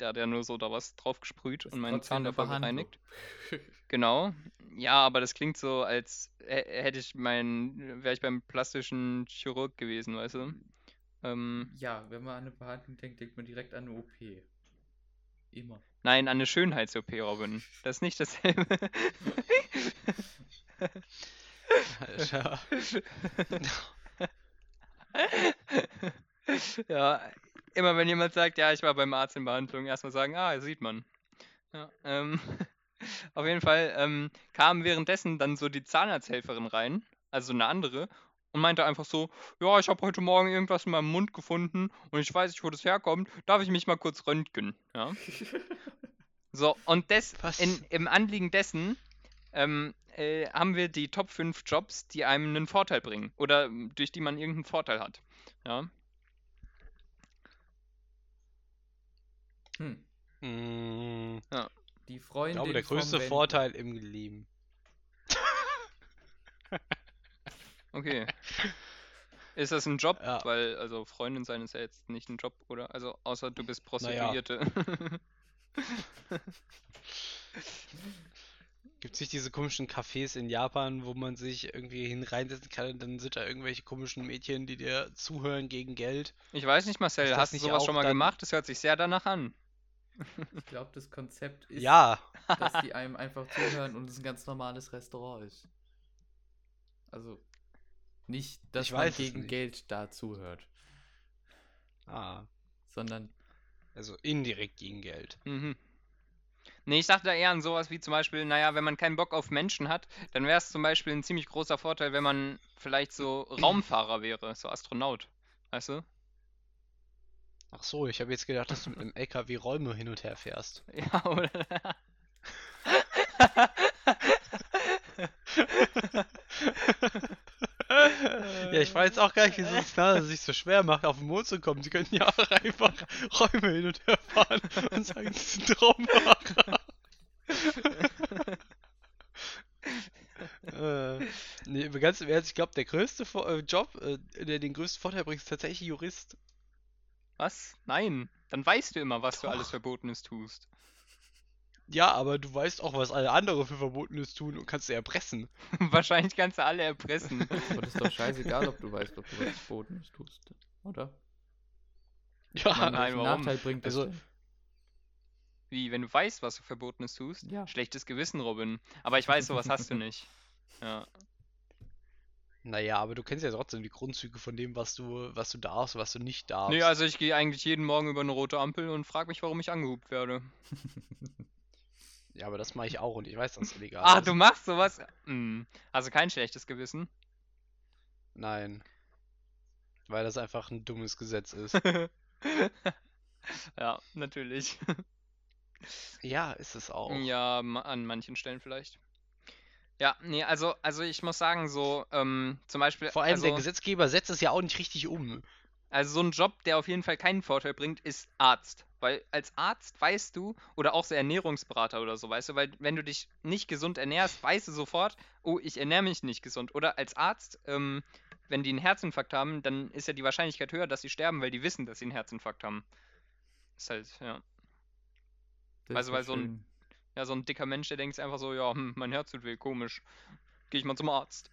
der hat ja nur so da was drauf gesprüht und meinen Zahn davor gereinigt. *laughs* Genau. Ja, aber das klingt so, als hä- hätte ich mein, wäre ich beim plastischen Chirurg gewesen, weißt du? Ähm, Ja, wenn man an eine Behandlung denkt, denkt man direkt an eine OP. Immer. nein, an eine Schönheits-OP, Robin. Das ist nicht dasselbe. Alter. *laughs* Ja, *laughs* immer wenn jemand sagt, ja, ich war beim Arzt in Behandlung, erstmal sagen, ah, sieht man. Ja, ähm, *laughs* auf jeden Fall ähm, kam währenddessen dann so die Zahnarzthelferin rein, also eine andere, und meinte einfach so, ja, ich habe heute Morgen irgendwas in meinem Mund gefunden und ich weiß nicht, wo das herkommt, darf ich mich mal kurz röntgen, ja? *laughs* So, und des, in, im Anliegen dessen ähm, äh, haben wir die Top 5 Jobs, die einem einen Vorteil bringen oder durch die man irgendeinen Vorteil hat. Ja. Hm. Mm, Die Ich Freundin glaube, der größte Vorteil im Leben. *laughs* Okay. Ist das ein Job? Ja. Weil, also Freundin sein ist ja jetzt nicht ein Job, oder? Also außer du bist Naja. Prostituierte. *laughs* Gibt es nicht diese komischen Cafés in Japan, wo man sich irgendwie hineinsetzen kann und dann sind da irgendwelche komischen Mädchen, die dir zuhören gegen Geld? Ich weiß nicht, Marcel, hast du sowas schon mal dann- gemacht? Das hört sich sehr danach an. Ich glaube, das Konzept ist, Ja, dass die einem einfach zuhören und es ein ganz normales Restaurant ist. Also nicht, dass Ich man gegen nicht. Geld da zuhört, ah, sondern also indirekt gegen Geld. Mhm. Nee, ich dachte eher an sowas wie zum Beispiel, naja, wenn man keinen Bock auf Menschen hat, dann wäre es zum Beispiel ein ziemlich großer Vorteil, wenn man vielleicht so Raumfahrer wäre, so Astronaut. Weißt du? Ach so, ich habe jetzt gedacht, dass du mit einem LKW Räume hin und her fährst. *laughs* Ja, oder? Ja, ich weiß auch gar nicht, wieso es NASA sich so schwer macht, auf den Mond zu kommen. Sie könnten ja auch einfach Räume hin und her fahren und sagen, sie sind Raumfahrer. *laughs* äh, nee, ganz im Ernst, ich glaube, der größte äh, Job, äh, der den größten Vorteil bringt, ist tatsächlich Jurist. Was? Nein. Dann weißt du immer, was du Doch. alles Verbotenes tust. Ja, aber du weißt auch, was alle anderen für Verbotenes tun und kannst sie erpressen. *laughs* Wahrscheinlich kannst du alle erpressen. *laughs* aber das ist doch scheißegal, ob du weißt, ob du was Verbotenes tust, oder? Ja, Mann, nein, warum? Nachteil bringt das Also- denn? Wie, wenn du weißt, was du Verbotenes tust? Ja. Schlechtes Gewissen, Robin. Aber ich weiß, sowas hast du *laughs* nicht. Ja. Naja, aber du kennst ja trotzdem die Grundzüge von dem, was du, was du darfst, was du nicht darfst. Nee, also ich gehe eigentlich jeden Morgen über eine rote Ampel und frage mich, warum ich angehupt werde. *laughs* Ja, aber das mache ich auch und ich weiß, dass es illegal Ah, ist. du machst sowas? Hm. Also kein schlechtes Gewissen. Nein. Weil das einfach ein dummes Gesetz ist. *laughs* ja, natürlich. ja, ist es auch. Ja, an manchen Stellen vielleicht. Ja, nee, also, also ich muss sagen, so, ähm, zum Beispiel, Vor allem also, der Gesetzgeber setzt es ja auch nicht richtig um. also so ein Job, der auf jeden Fall keinen Vorteil bringt, ist Arzt. Weil als Arzt weißt du, oder auch so Ernährungsberater oder so, weißt du, weil wenn du dich nicht gesund ernährst, weißt du sofort, oh, ich ernähre mich nicht gesund. Oder als Arzt, ähm, wenn die einen Herzinfarkt haben, dann ist ja die Wahrscheinlichkeit höher, dass sie sterben, weil die wissen, dass sie einen Herzinfarkt haben. Ist halt, ja. Das Also, weil so ein-. Ja, so ein dicker Mensch, der denkt einfach so, ja, hm, mein Herz tut weh, komisch. Gehe ich mal zum Arzt.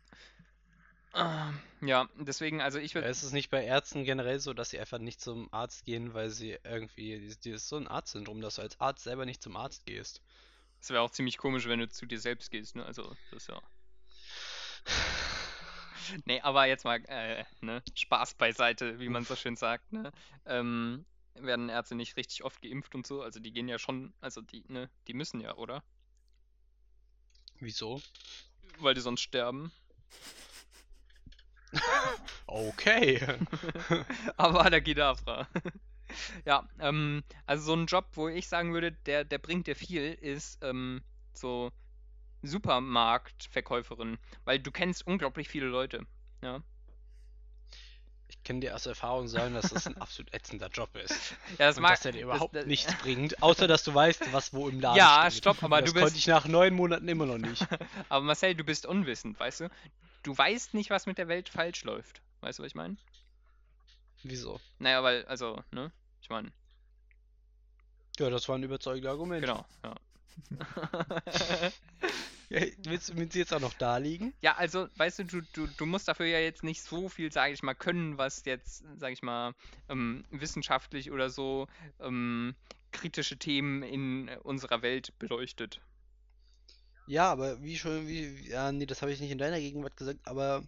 Ah, Ja, deswegen, also ich Ja, würde. ist es nicht bei Ärzten generell so, dass sie einfach nicht zum Arzt gehen, weil sie irgendwie, die- die ist so ein Arztsyndrom, dass du als Arzt selber nicht zum Arzt gehst. Das wäre auch ziemlich komisch, wenn du zu dir selbst gehst, ne? Also, das ist ja. *laughs* Nee, aber jetzt mal, äh, ne, Spaß beiseite, wie man so schön sagt, ne? Ähm, werden Ärzte nicht richtig oft geimpft und so? Also die gehen ja schon, also die, ne, die müssen ja, oder? Wieso? Weil die sonst sterben. Okay. *laughs* Aber der Kedavra. Ja, ähm, also so ein Job, wo ich sagen würde, der, der bringt dir viel, ist ähm, so Supermarktverkäuferin, weil du kennst unglaublich viele Leute. Ja, kann dir aus Erfahrung sagen, dass das ein *laughs* absolut ätzender Job ist. ja das Und mag. dass er dir das- überhaupt das- nichts *laughs* bringt, außer dass du weißt, was wo im Laden Ja, steht. stopp, aber das du konnte bist- ich nach neun Monaten immer noch nicht. *laughs* Aber Marcel, du bist unwissend, weißt du? Du weißt nicht, was mit der Welt falsch läuft. Weißt du, was ich meine? Wieso? Naja, weil, also, ne? Ich meine, Ja, das war ein überzeugender Argument. genau, ja. Ja, willst du jetzt auch noch da liegen? Ja, also, weißt du, du, du, du musst dafür ja jetzt nicht so viel, sage ich mal, können, was jetzt, sage ich mal, ähm, wissenschaftlich oder so ähm, kritische Themen in äh, unserer Welt beleuchtet. Ja, aber wie schon, wie, ja, nee, das habe ich nicht in deiner Gegenwart gesagt, aber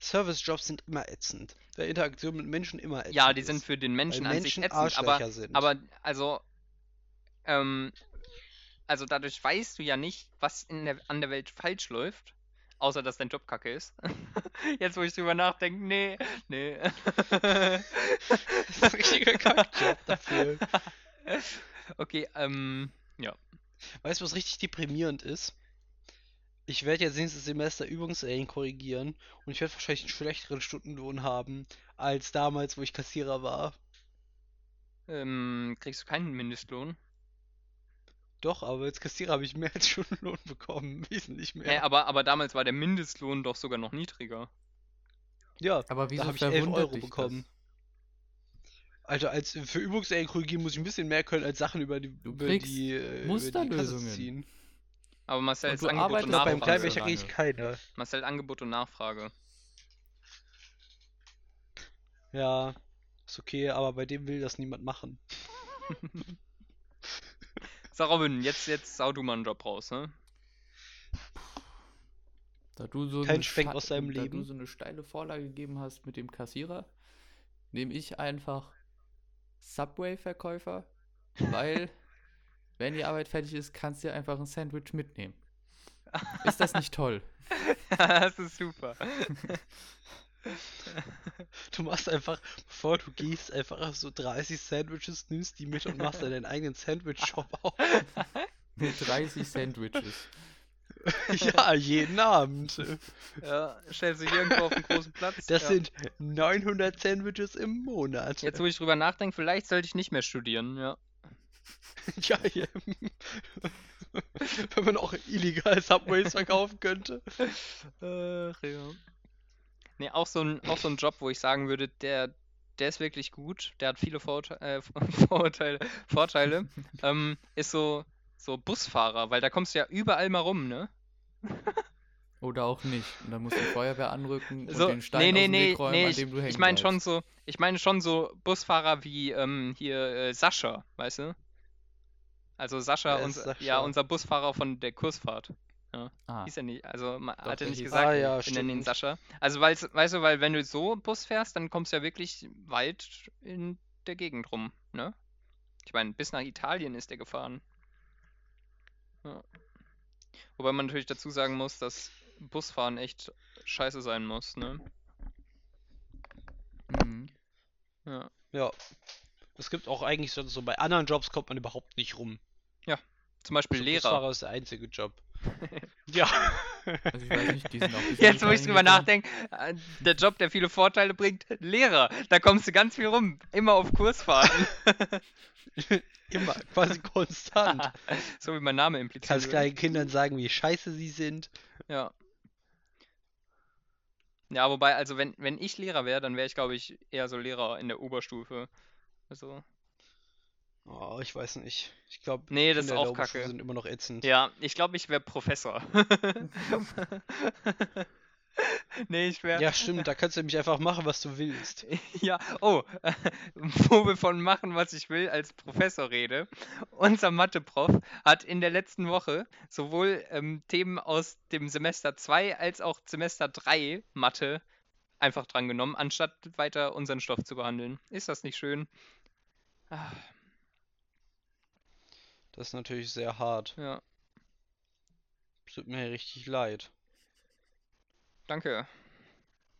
Service-Jobs sind immer ätzend. Der Interaktion mit Menschen immer ätzend. Ja, die sind für den Menschen an sich Menschen ätzend, aber, sind. aber, also, ähm, also dadurch weißt du ja nicht, was in der, an der Welt falsch läuft, außer dass dein Job kacke ist. *laughs* Jetzt, wo ich drüber nachdenke, nee, nee. *laughs* das ist ein richtiger Kackjob dafür. *laughs* Okay, ähm, Weißt du, was richtig deprimierend ist? Ich werde jetzt nächstes Semester Übungsserien korrigieren und ich werde wahrscheinlich einen schlechteren Stundenlohn haben als damals, wo ich Kassierer war. ähm, kriegst du keinen Mindestlohn? Doch, aber als Kassierer habe ich mehr als Stundenlohn bekommen. *laughs* Wesentlich mehr. Äh, aber, aber damals war der Mindestlohn doch sogar noch niedriger. ja, Aber wieso da habe ich 11 verwundert Euro dich bekommen. das? Also als für korrigieren muss ich ein bisschen mehr können als Sachen über die, Du über die, äh, über die Musterlösungen. ziehen. Aber Marcel, ist Angebot und Aber beim Nachfrage. Kleinwäscher ich keine. Marcel, Angebot und Nachfrage. Ja, ist okay, aber bei dem will das niemand machen. *laughs* So, Robin, jetzt, jetzt sau du mal einen Job raus, ne? Da du so Kein eine Schwenk aus deinem da Leben. du so eine steile Vorlage gegeben hast mit dem Kassierer, nehme ich einfach Subway-Verkäufer, weil *laughs* wenn die Arbeit fertig ist, kannst du dir einfach ein Sandwich mitnehmen. Ist das nicht toll? *laughs* das ist super. *laughs* *laughs* Du machst einfach, bevor du gehst, einfach so 30 Sandwiches, nimmst die mit und machst dann deinen eigenen Sandwich-Shop auf. *laughs* Mit 30 Sandwiches. *laughs* ja, jeden Abend. Ja, stellst dich irgendwo auf einen großen Platz. Das ja. sind 900 Sandwiches im Monat. Jetzt, wo ich drüber nachdenke, vielleicht sollte ich nicht mehr studieren, ja. ja, ja. Wenn man auch illegal Subways verkaufen könnte. Ach, ja. Nee, auch so ein, auch so ein Job, wo ich sagen würde, der, der ist wirklich gut, der hat viele Vorurte äh, *laughs* Vorurteile, Vorteile, *laughs* ähm, ist so, so Busfahrer, weil da kommst du ja überall mal rum, ne? *laughs* Oder auch nicht. Und dann muss die Feuerwehr anrücken und So, den Stein nee, aus nee, dem nee, Weg räumen, nee, an ich, dem du hängen ich meine schon so, ich meine schon so Busfahrer wie ähm, hier äh, Sascha, weißt du? Also Sascha, unser, Sascha? ja, unser Busfahrer von der Kursfahrt. Ah, Hieß er nicht, also ma- Doch, hat er nicht gesagt, Ah, ja, wir nennen ihn. Sascha. Also weil's, weißt du, weil wenn du so Bus fährst, dann kommst du ja wirklich weit in der Gegend rum, ne? Ich meine, bis nach Italien ist er gefahren. Ja. Wobei man natürlich dazu sagen muss, dass Busfahren echt scheiße sein muss, ne? mhm. Ja. Ja. Es gibt auch eigentlich so, so bei anderen Jobs kommt man überhaupt nicht rum. Zum Beispiel Also Lehrer. Busfahrer ist der einzige Job. *laughs* ja. Also ich weiß nicht, die sind auch Jetzt, wo ich drüber nachdenke, äh, der Job, der viele Vorteile bringt, Lehrer. Da kommst du ganz viel rum. Immer auf Kursfahrten. *laughs* Immer, quasi konstant. *laughs* so wie mein Name impliziert. Kannst kleinen Kindern sagen, wie scheiße sie sind. Ja. Ja, wobei, also wenn, wenn ich Lehrer wäre, dann wäre ich, glaube ich, eher so Lehrer in der Oberstufe. Also, Oh, ich weiß nicht. Ich glaube, Nee, das ist auch kacke. sind immer noch ätzend. ja, ich glaube, ich wäre Professor. *laughs* Nee, ich wäre. Ja, stimmt, da kannst du nämlich einfach machen, was du willst. *laughs* Ja, oh, *laughs* wo wir von machen, was ich will, als Professor rede. Unser Mathe-Prof hat in der letzten Woche sowohl ähm, Themen aus dem Semester 2 als auch Semester 3 Mathe einfach drangenommen, anstatt weiter unseren Stoff zu behandeln. Ist das nicht schön? Ah, Das ist natürlich sehr hart. ja, Tut mir richtig leid. danke.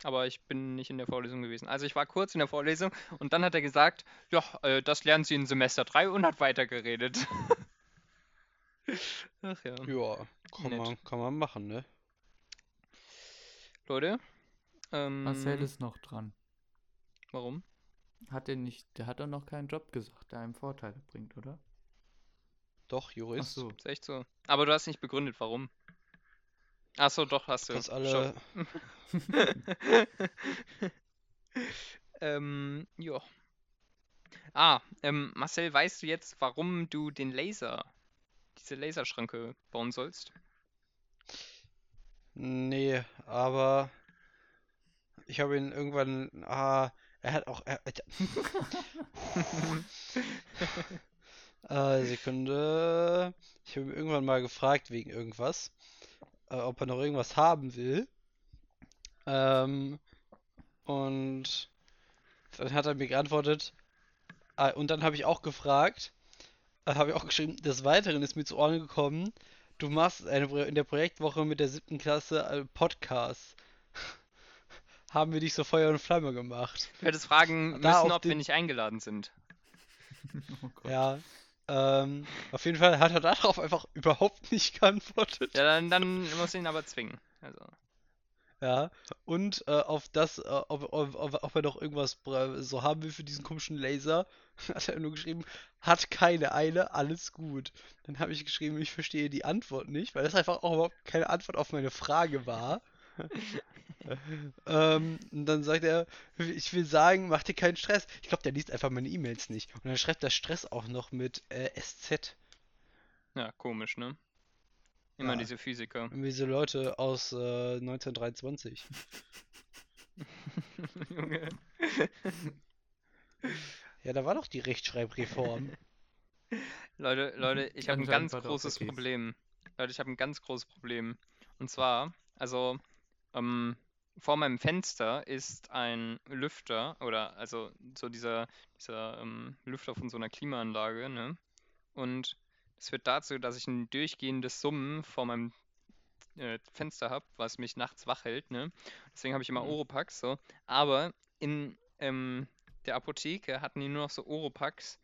Aber ich bin nicht in der Vorlesung gewesen. Also ich war kurz in der Vorlesung und dann hat er gesagt, ja, äh, das lernen Sie in Semester 3 und hat weitergeredet. *laughs* Ach ja. Ja, kann Nett. man, kann man machen, ne? Leute, ähm, Marcel ist noch dran. warum? Hat der nicht, der hat doch noch keinen Job gesagt, der einem Vorteile bringt, oder? Doch, Ach Jurist. so. Ist echt so. Aber du hast nicht begründet, warum. Ach so, doch, hast Du kannst alle. *laughs* ähm, ja. Ah, ähm, Marcel, weißt du jetzt, warum du den Laser, diese Laserschranke bauen sollst? Nee, aber ich habe ihn irgendwann. Ah, er hat auch. Er, *laughs* *laughs* äh, Sekunde. Ich habe ihn irgendwann mal gefragt wegen irgendwas, äh, ob er noch irgendwas haben will. Ähm, und dann hat er mir geantwortet. Ah, und dann habe ich auch gefragt, äh, habe ich auch geschrieben, des Weiteren ist mir zu Ohren gekommen, du machst eine, in der Projektwoche mit der siebten Klasse äh, Podcast. *laughs* Haben wir dich so Feuer und Flamme gemacht. Du hättest fragen Da müssen, ob wir den- nicht eingeladen sind. *laughs* Oh Gott. Ja. Ähm, auf jeden Fall hat er darauf einfach überhaupt nicht geantwortet. Ja, dann, dann musst du ihn aber zwingen. Also, Ja, und äh, auf das, äh, ob, ob, ob, er noch irgendwas so haben will für diesen komischen Laser, *laughs* hat er nur geschrieben, hat keine eine, alles gut. Dann habe ich geschrieben, ich verstehe die Antwort nicht, weil das einfach auch überhaupt keine Antwort auf meine Frage war. Ähm, und dann sagt er, ich will sagen, mach dir keinen Stress. Ich glaube, der liest einfach meine E-Mails nicht. Und dann schreibt er Stress auch noch mit äh, SZ. ja, komisch, ne? Immer Ja. diese Physiker. Irgendwie so Leute aus äh, 1923. *laughs* Junge. Ja, da war doch die Rechtschreibreform. Leute, Leute, ich habe ein ganz großes. Problem. Leute, ich habe ein ganz großes Problem. Und zwar, also, ähm, vor meinem Fenster ist ein Lüfter, oder also so dieser, dieser ähm, Lüfter von so einer Klimaanlage, ne? Und das führt dazu, dass ich ein durchgehendes Summen vor meinem äh, Fenster habe, was mich nachts wach hält, ne? Deswegen habe ich immer Mhm. Oropax, so. Aber in ähm, der Apotheke hatten die nur noch so Oropax,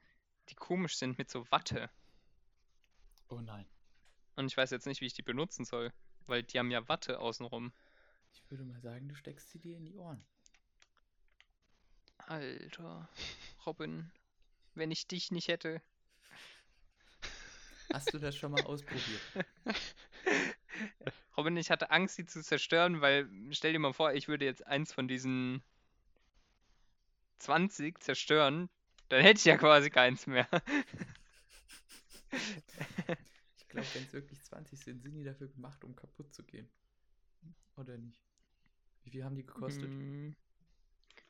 die komisch sind mit so Watte. Oh nein. Und ich weiß jetzt nicht, wie ich die benutzen soll, weil die haben ja Watte außenrum. Ich würde mal sagen, du steckst sie dir in die Ohren. Alter, Robin, wenn ich dich nicht hätte. Hast du das schon mal ausprobiert? *laughs* Robin, ich hatte Angst, sie zu zerstören, weil stell dir mal vor, ich würde jetzt eins von diesen 20 zerstören, dann hätte ich ja quasi keins mehr. Ich glaube, wenn es wirklich 20 sind, sind die dafür gemacht, um kaputt zu gehen. Oder nicht? Wie viel haben die gekostet? Hm,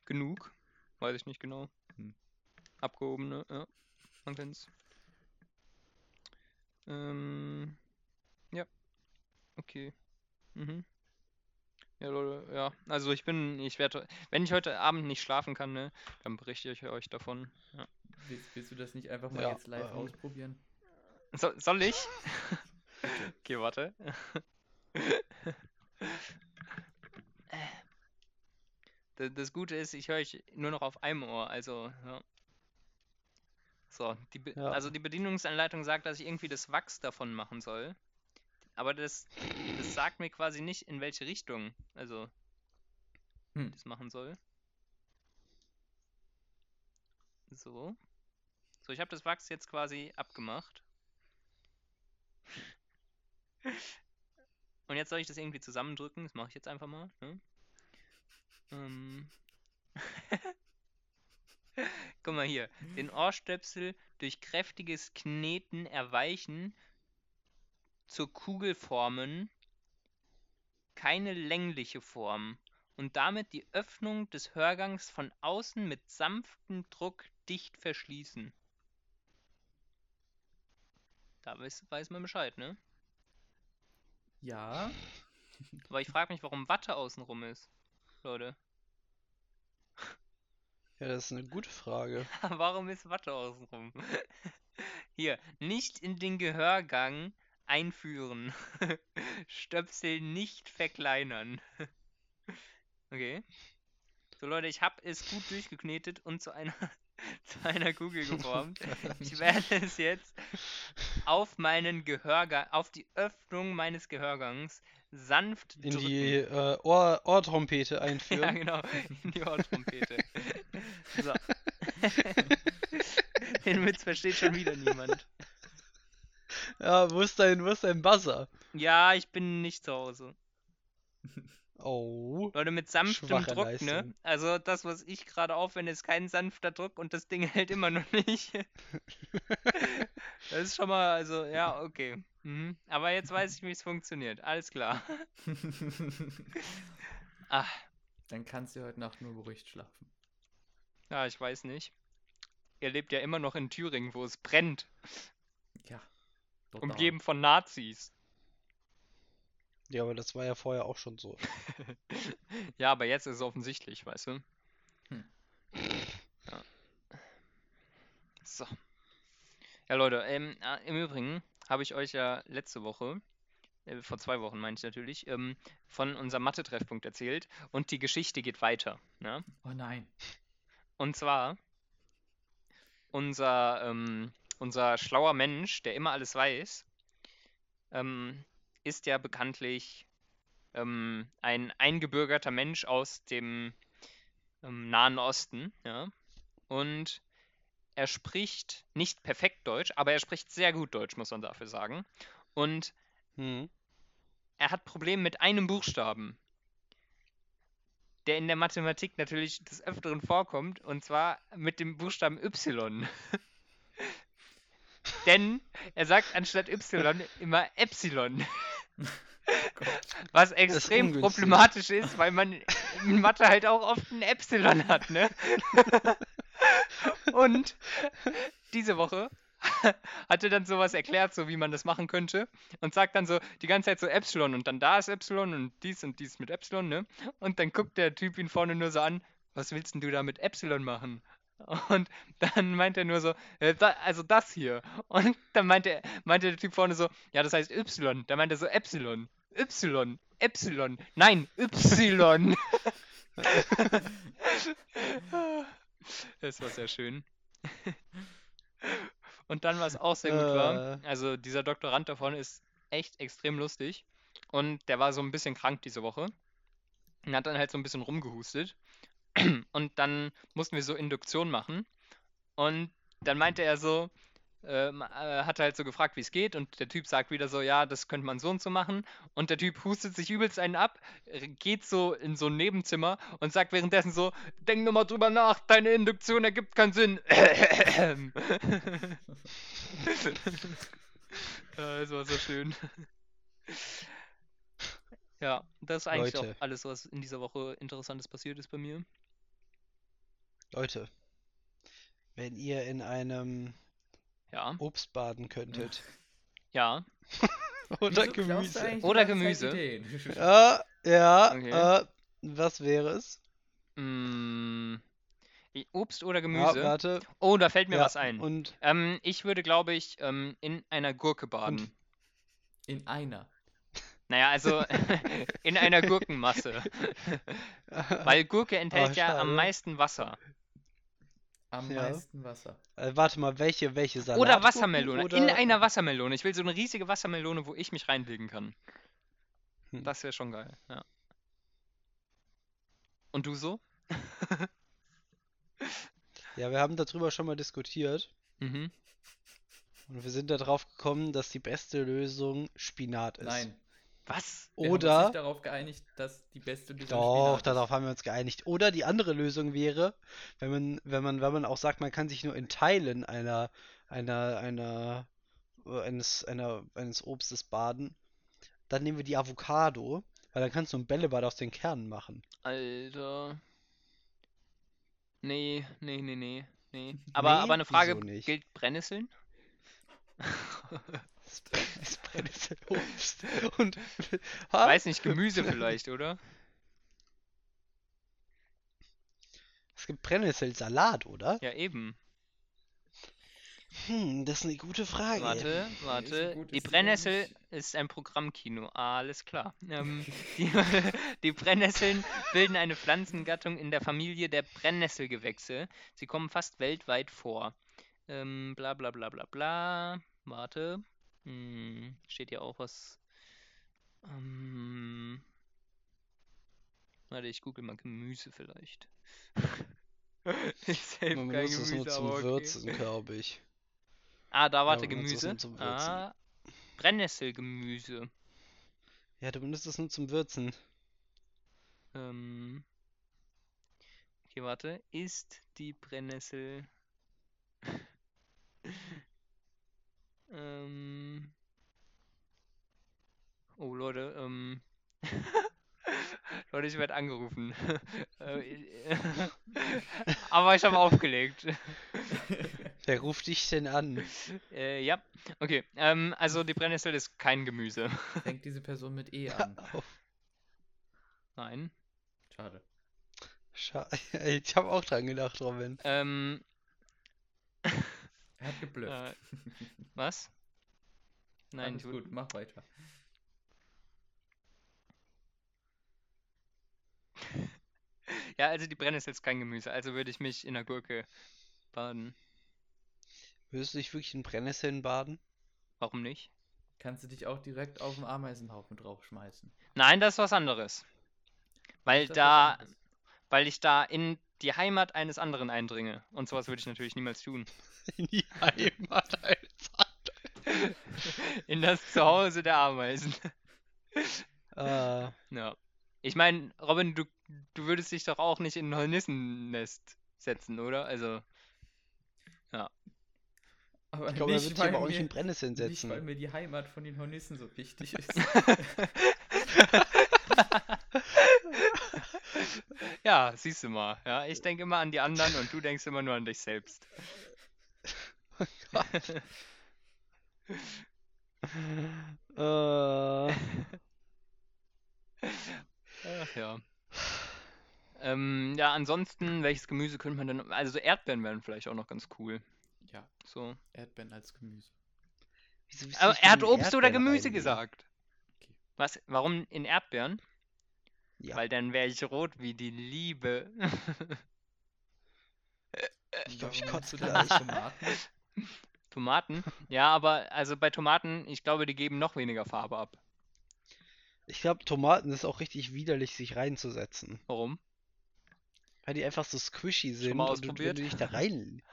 genug, weiß ich nicht genau. Hm. Abgehobene, ja, man kennt's. Ähm, ja, okay. Mhm. Ja, Leute, ja. Also ich bin, ich werde, wenn ich heute Abend nicht schlafen kann, ne, dann berichte ich euch davon. Ja. Willst, willst du das nicht einfach mal Ja, jetzt live ähm. ausprobieren? So, soll ich? *laughs* okay, warte. *laughs* Das, Gute ist, ich höre euch nur noch auf einem Ohr, also, ja. So, die Be Ja. also die Bedienungsanleitung sagt, dass ich irgendwie das Wachs davon machen soll. Aber das, das sagt mir quasi nicht, in welche Richtung, also, Hm. das machen soll. So. So, ich habe das Wachs jetzt quasi abgemacht. *laughs* Und jetzt soll ich das irgendwie zusammendrücken. Das mache ich jetzt einfach mal. Ne? Ähm. *laughs* Guck mal hier. Den Ohrstöpsel durch kräftiges Kneten erweichen, zur Kugel formen, keine längliche Form. und damit die Öffnung des Hörgangs von außen mit sanftem Druck dicht verschließen. Da weiß, weiß man Bescheid, ne? Ja. Aber ich frage mich, warum Watte außenrum ist, Leute. *laughs* Ja, das ist eine gute Frage. *laughs* Warum ist Watte außenrum? *laughs* Hier, nicht in den Gehörgang einführen. Stöpsel nicht verkleinern. Okay. So Leute, ich habe es gut durchgeknetet und zu einer zu einer Kugel geformt. *laughs* Ich werde es jetzt auf meinen Gehörgang, auf die Öffnung meines Gehörgangs sanft In drücken. die äh, Ohr Ohrtrompete Ja, einführen. genau, in die Ohrtrompete. so. *laughs* Den Witz versteht schon wieder niemand. Ja, wo ist dein, wo ist dein Buzzer? Ja, ich bin nicht zu Hause. *laughs* Oh. Leute, mit sanftem Druck, ne? Leistung. Also das, was ich gerade aufwende, ist kein sanfter Druck und das Ding *laughs* hält immer noch nicht. *laughs* Das ist schon mal, also, ja, okay. Mhm. Aber jetzt weiß ich, wie es funktioniert. Alles klar. *laughs* Ah, Dann kannst du heute Nacht nur beruhigt schlafen. ja, ich weiß nicht. Ihr lebt ja immer noch in Thüringen, wo es brennt, Ja. umgeben von Nazis. Ja, aber das war ja vorher auch schon so. *laughs* Ja, aber jetzt ist es offensichtlich, weißt du? Hm. Ja. So. Ja, Leute, ähm, äh, im Übrigen habe ich euch ja letzte Woche, äh, vor zwei Wochen meine ich natürlich, ähm, von unserem Mathe-Treffpunkt erzählt und die Geschichte geht weiter. Ne? Oh nein. Und zwar, unser, ähm, unser schlauer Mensch, der immer alles weiß, ähm, ist ja bekanntlich ähm, ein eingebürgerter Mensch aus dem ähm, Nahen Osten, ja. Und er spricht nicht perfekt Deutsch, aber er spricht sehr gut Deutsch, muss man dafür sagen. Und Hm. er hat Probleme mit einem Buchstaben, der in der Mathematik natürlich des Öfteren vorkommt, und zwar mit dem Buchstaben Y. *laughs* Denn er sagt anstatt Y immer Epsilon. *laughs* Was extrem ungünstig. problematisch ist, weil man in Mathe halt auch oft ein Epsilon hat, ne? *laughs* Und diese Woche hat er dann sowas erklärt, so wie man das machen könnte und sagt dann so die ganze Zeit so Epsilon und dann da ist Epsilon und dies und dies mit Epsilon, ne? Und dann guckt der Typ ihn vorne nur so an, was willst denn du da mit Epsilon machen? Und dann meint er nur so, äh, da, also das hier. Und dann meinte, meinte der Typ vorne so, ja, das heißt Y. Da meint er so Epsilon. Y. Epsilon. Nein, Y. Das war sehr schön. Und dann, was auch sehr gut war, Äh. also dieser Doktorand davon ist echt extrem lustig. Und der war so ein bisschen krank diese Woche. Und hat dann halt so ein bisschen rumgehustet. Und dann mussten wir so Induktion machen. Und dann meinte er so, ähm, äh, hat halt so gefragt, wie es geht. Und der Typ sagt wieder so, ja, das könnte man so und so machen. Und der Typ hustet sich übelst einen ab, geht so in so ein Nebenzimmer und sagt währenddessen so, denk nur mal drüber nach, deine Induktion ergibt keinen Sinn. *laughs* *laughs* Das war so schön. *laughs* Ja, das ist eigentlich Leute. auch alles, was in dieser Woche Interessantes passiert ist bei mir. Leute, wenn ihr in einem Ja, Obst baden könntet. ja. *laughs* Oder Gemüse. Oder Zeit Gemüse. *laughs* Ja, ja, Okay. äh, was wäre es? Mm, Obst oder Ja, Gemüse? warte. Oh, da fällt mir Ja, was ein. Und Ähm, ich würde, glaube ich, ähm, in einer Gurke baden. In einer. Naja, also *laughs* in einer Gurkenmasse. *laughs* Weil Gurke enthält ja am meisten Wasser. Am Ja. meisten Wasser. äh, warte mal, welche, welche Salat? Oder Wassermelone. In Oder... einer Wassermelone. Ich will so eine riesige Wassermelone, wo ich mich reinlegen kann. Hm. Das wäre schon geil, ja. Und du so? *laughs* Ja, wir haben darüber schon mal diskutiert. Mhm. Und wir sind darauf gekommen, dass die beste Lösung Spinat ist. Nein. Was? Wir haben uns Oder, nicht darauf geeinigt, dass die beste Lösung doch, darauf haben wir uns geeinigt. Oder die andere Lösung wäre, wenn man, wenn man, wenn man auch sagt, man kann sich nur in Teilen einer, einer, einer, eines, einer, eines Obstes baden, dann nehmen wir die Avocado, Weil dann kannst du ein Bällebad aus den Kernen machen. Alter. Nee, nee, nee, nee. Nee. *laughs* Aber, Nee? aber eine Frage, gilt Brennnesseln? *laughs* Das *laughs* ist Brennnesselobst. *laughs* Und. Ha? Weiß nicht, Gemüse vielleicht, oder? Es gibt Brennnesselsalat, oder? Ja, eben. Hm, das ist eine gute Frage. Warte, warte. Die Brennnessel ist ein Programmkino. Alles klar. Ähm, die, *laughs* die Brennnesseln bilden eine Pflanzengattung in der Familie der Brennnesselgewächse. Sie kommen fast weltweit vor. Ähm, bla bla bla bla bla. Warte. Hm, steht hier auch was. Ähm, warte, ich google mal Gemüse vielleicht. *laughs* ich safe Man kein benutzt es nur Gemüse, zum okay. Würzen, glaube ich. Ah, da warte, nur Gemüse. Ah, Brennnesselgemüse. Ja, du benutzt es nur zum Würzen. Ähm. Okay, warte. Ist die Brennnessel. Ähm. Oh, Leute, ähm. *laughs* Leute, ich werde angerufen. *laughs* Äh, ich- *laughs* Aber ich habe aufgelegt. Wer ruft dich denn an? Äh, ja, okay. Ähm, also die Brennnessel ist kein Gemüse. Fängt diese Person mit E an. Nein. Schade. Scha ich habe auch dran gedacht, Robin. Ähm, Er hat geblufft. Äh, *laughs* was? Nein, Alles gut, mach weiter. *laughs* Ja, also die Brennnessel ist kein Gemüse, also würde ich mich in der Gurke baden. Würdest du dich wirklich in Brennnesseln baden? Warum nicht? Kannst du dich auch direkt auf den Ameisenhaufen draufschmeißen. Nein, das ist was anderes. Weil da, anderes? weil ich da in die Heimat eines anderen eindringe. Und sowas würde ich natürlich niemals tun. *laughs* In die Heimat eines anderen. In das Zuhause der Ameisen. Äh, *laughs* Ja. Ich meine, Robin, du, du würdest dich doch auch nicht in ein Hornissennest setzen, oder? Also, Aber ich glaube, er nicht, wird sich aber auch nicht in Brennnesseln Nicht, weil setzen. mir die Heimat von den Hornissen so wichtig *laughs* ist. ja, siehst du mal. Ja, ich denke immer an die anderen und du denkst immer nur an dich selbst. Äh, Ach ja. Ähm, ja, ansonsten, welches Gemüse könnte man denn. Also so Erdbeeren wären vielleicht auch noch ganz cool. ja, So. Erdbeeren als Gemüse. wieso bist Aber du er hat denn in Obst oder Gemüse reinlegen? gesagt. Okay. Was? Warum in Erdbeeren? Ja. Weil dann wäre ich rot wie die Liebe. *laughs* Ich glaub, ich kotze gleich. Tomaten? *laughs* Tomaten? Ja, aber also bei Tomaten, ich glaube, die geben noch weniger Farbe ab. Ich glaube, Tomaten ist auch richtig widerlich, sich reinzusetzen. Warum? Weil die einfach so squishy sind mal und du, wenn ausprobiert? du dich da rein. *laughs*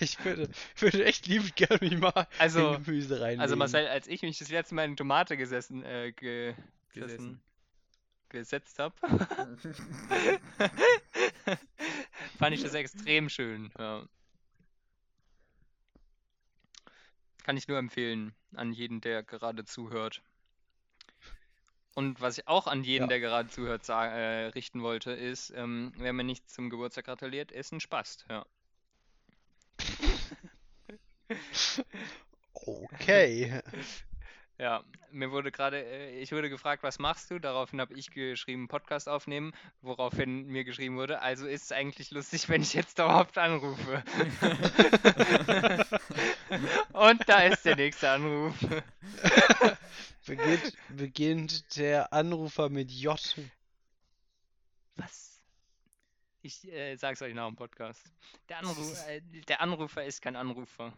Ich würde, würde echt liebend gerne mich mal Also- in Gemüse reinlegen. Also Marcel, als ich mich das letzte Mal in Tomate gesessen, äh, ge Gesessen. gesetzt habe, *laughs* *laughs* fand ich das extrem schön. Ja. Kann ich nur empfehlen an jeden, der gerade zuhört. Und was ich auch an jeden, Ja. der gerade zuhört, äh, richten wollte, ist, ähm, wer mir nicht zum Geburtstag gratuliert, ist ein Spast. Ja. *laughs* Okay. *laughs* Ja, mir wurde gerade, äh, ich wurde gefragt, was machst du? Daraufhin habe ich geschrieben, Podcast aufnehmen, woraufhin mir geschrieben wurde, also ist es eigentlich lustig, *laughs* wenn ich jetzt dauerhaft anrufe. *laughs* Und da ist der nächste Anruf. *laughs* Beginnt, beginnt der Anrufer mit J. Was? Ich äh, sag's euch nach dem Podcast. Der, Anru äh, der Anrufer ist kein Anrufer.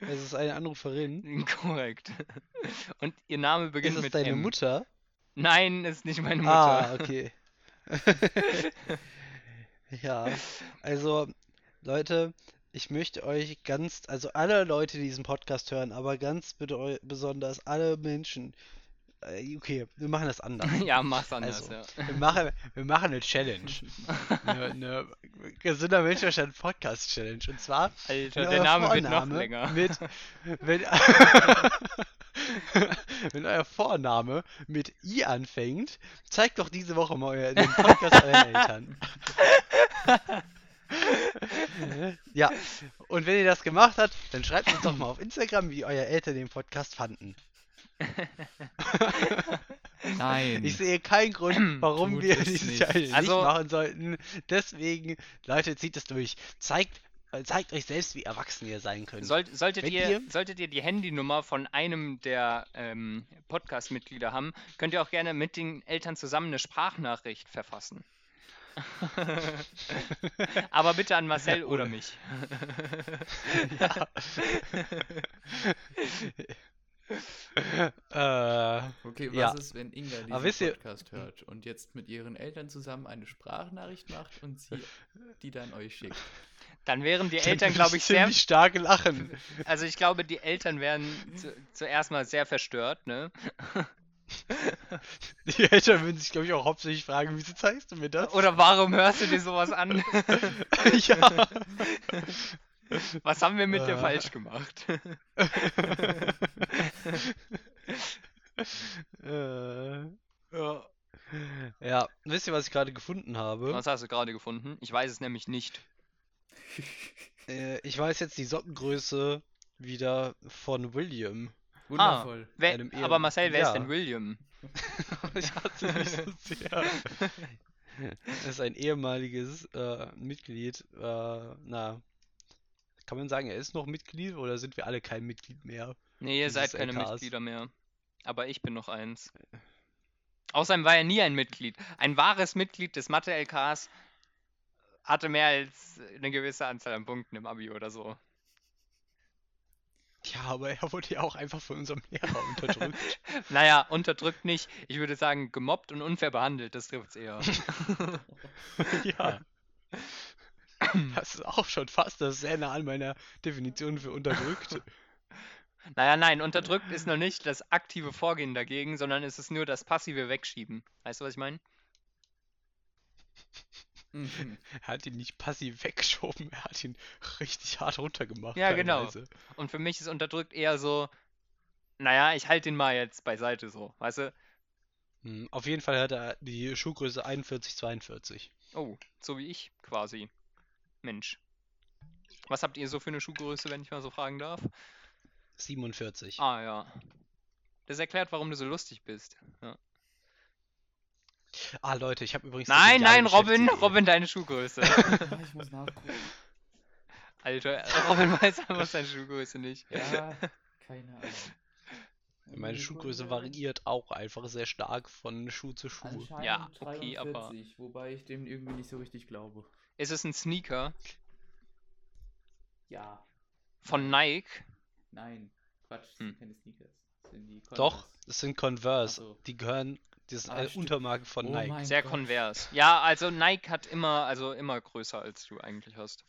Es ist eine Anruferin. *laughs* Korrekt. Und ihr Name Ist beginnt es mit deine M. Mutter? Nein, ist nicht meine Mutter. Ah, okay. *laughs* Ja, also Leute, ich möchte euch ganz, also alle Leute, die diesen Podcast hören, aber ganz besonders alle Menschen, okay, wir machen das anders. *laughs* Ja, mach's anders, Also, ja. Wir machen, wir machen eine Challenge. *laughs* Eine, eine gesunder Menschenverstand Podcast Challenge. Und zwar Alter, der Name wird noch Vorname länger. Mit, mit, *laughs* Wenn euer Vorname mit I anfängt, zeigt doch diese Woche mal euer, den Podcast euren Eltern. ja, und wenn ihr das gemacht habt, dann schreibt uns doch mal auf Instagram, wie euer Eltern den Podcast fanden. Nein. Ich sehe keinen Grund, *clears throat* warum Tut wir es dieses nicht. Jahr nicht Also- machen sollten. Deswegen, Leute, zieht es durch. Zeigt, äh, zeigt euch selbst, wie erwachsen ihr sein könnt. Sollt, solltet, ihr, ihr- solltet ihr die Handynummer von einem der ähm, Podcast-Mitglieder haben, könnt ihr auch gerne mit den Eltern zusammen eine Sprachnachricht verfassen. *laughs* Aber bitte an Marcel oder mich. *laughs* *laughs* äh, *laughs* Okay, was Ja. ist, wenn Inga diesen wisst ihr- Podcast hört und jetzt mit ihren Eltern zusammen eine Sprachnachricht macht und sie *laughs* die dann euch schickt? Dann wären die Eltern, glaube ich, sehr. stark lachen. *laughs* Also ich glaube, die Eltern wären zu, zuerst mal sehr verstört, ne? Die Eltern würden sich, glaube ich, auch hauptsächlich fragen, wieso zeigst du mir das? Oder warum hörst du dir sowas an? ja. Was haben wir mit dir Äh. falsch gemacht? äh, ja. ja, wisst ihr, was ich gerade gefunden habe? Was hast du gerade gefunden? Ich weiß es nämlich nicht. *laughs* Äh, ich weiß jetzt die Sockengröße wieder von William. Wundervoll. Wer, Einem aber Marcel, wer ist ja. denn William? *laughs* ich hasse nicht so sehr. Das *laughs* ist ein ehemaliges äh, Mitglied. Äh, na, kann man sagen, er ist noch Mitglied oder sind wir alle kein Mitglied mehr? Nee, ihr seid keine LKs. Mitglieder mehr. Aber ich bin noch eins. Außerdem war er nie ein Mitglied. Ein wahres Mitglied des Mathe-LKs hatte mehr als eine gewisse Anzahl an Punkten im Abi oder so. Ja, aber er wurde ja auch einfach von unserem Lehrer unterdrückt. *laughs* Naja, unterdrückt nicht. Ich würde sagen, gemobbt und unfair behandelt, das trifft's eher. *laughs* ja. *laughs* Das ist auch schon fast das sehr nah an meiner Definition für unterdrückt. *laughs* Naja, nein, unterdrückt ist noch nicht das aktive Vorgehen dagegen, sondern es ist nur das passive Wegschieben. Weißt du, was ich meine? Mhm. *laughs* Er hat ihn nicht passiv weggeschoben, er hat ihn richtig hart runtergemacht. Ja, genau. teilweise. Und für mich ist unterdrückt eher so, naja, ich halte ihn mal jetzt beiseite so, weißt du? Hm, Auf jeden Fall hat er die Schuhgröße 41, 42. Oh, so wie ich quasi. Mensch. Was habt ihr so für eine Schuhgröße, wenn ich mal so fragen darf? 47. Ah ja. Das erklärt, warum du so lustig bist. Ja. Ah, Leute, ich habe übrigens. Nein, nein, Robin. Robin, deine Schuhgröße. *laughs* Ich muss nachgucken. Alter, Robin weiß einfach seine Schuhgröße nicht. Ja, *laughs* keine Ahnung. Meine Schuhgröße variiert auch einfach sehr stark von Schuh zu Schuh. Ja, okay, aber- 43, wobei ich dem irgendwie nicht so richtig glaube. Ist es ein Sneaker Ja, von Nike? nein, Quatsch, das Hm. sind keine Sneakers. Das sind die Doch, Converse. das sind Converse. So. Die gehören. Das ist Ah, eine stimmt. Untermarke von Oh Nike. Sehr Gott. konvers. Ja, also Nike hat immer, also immer größer als du eigentlich hast.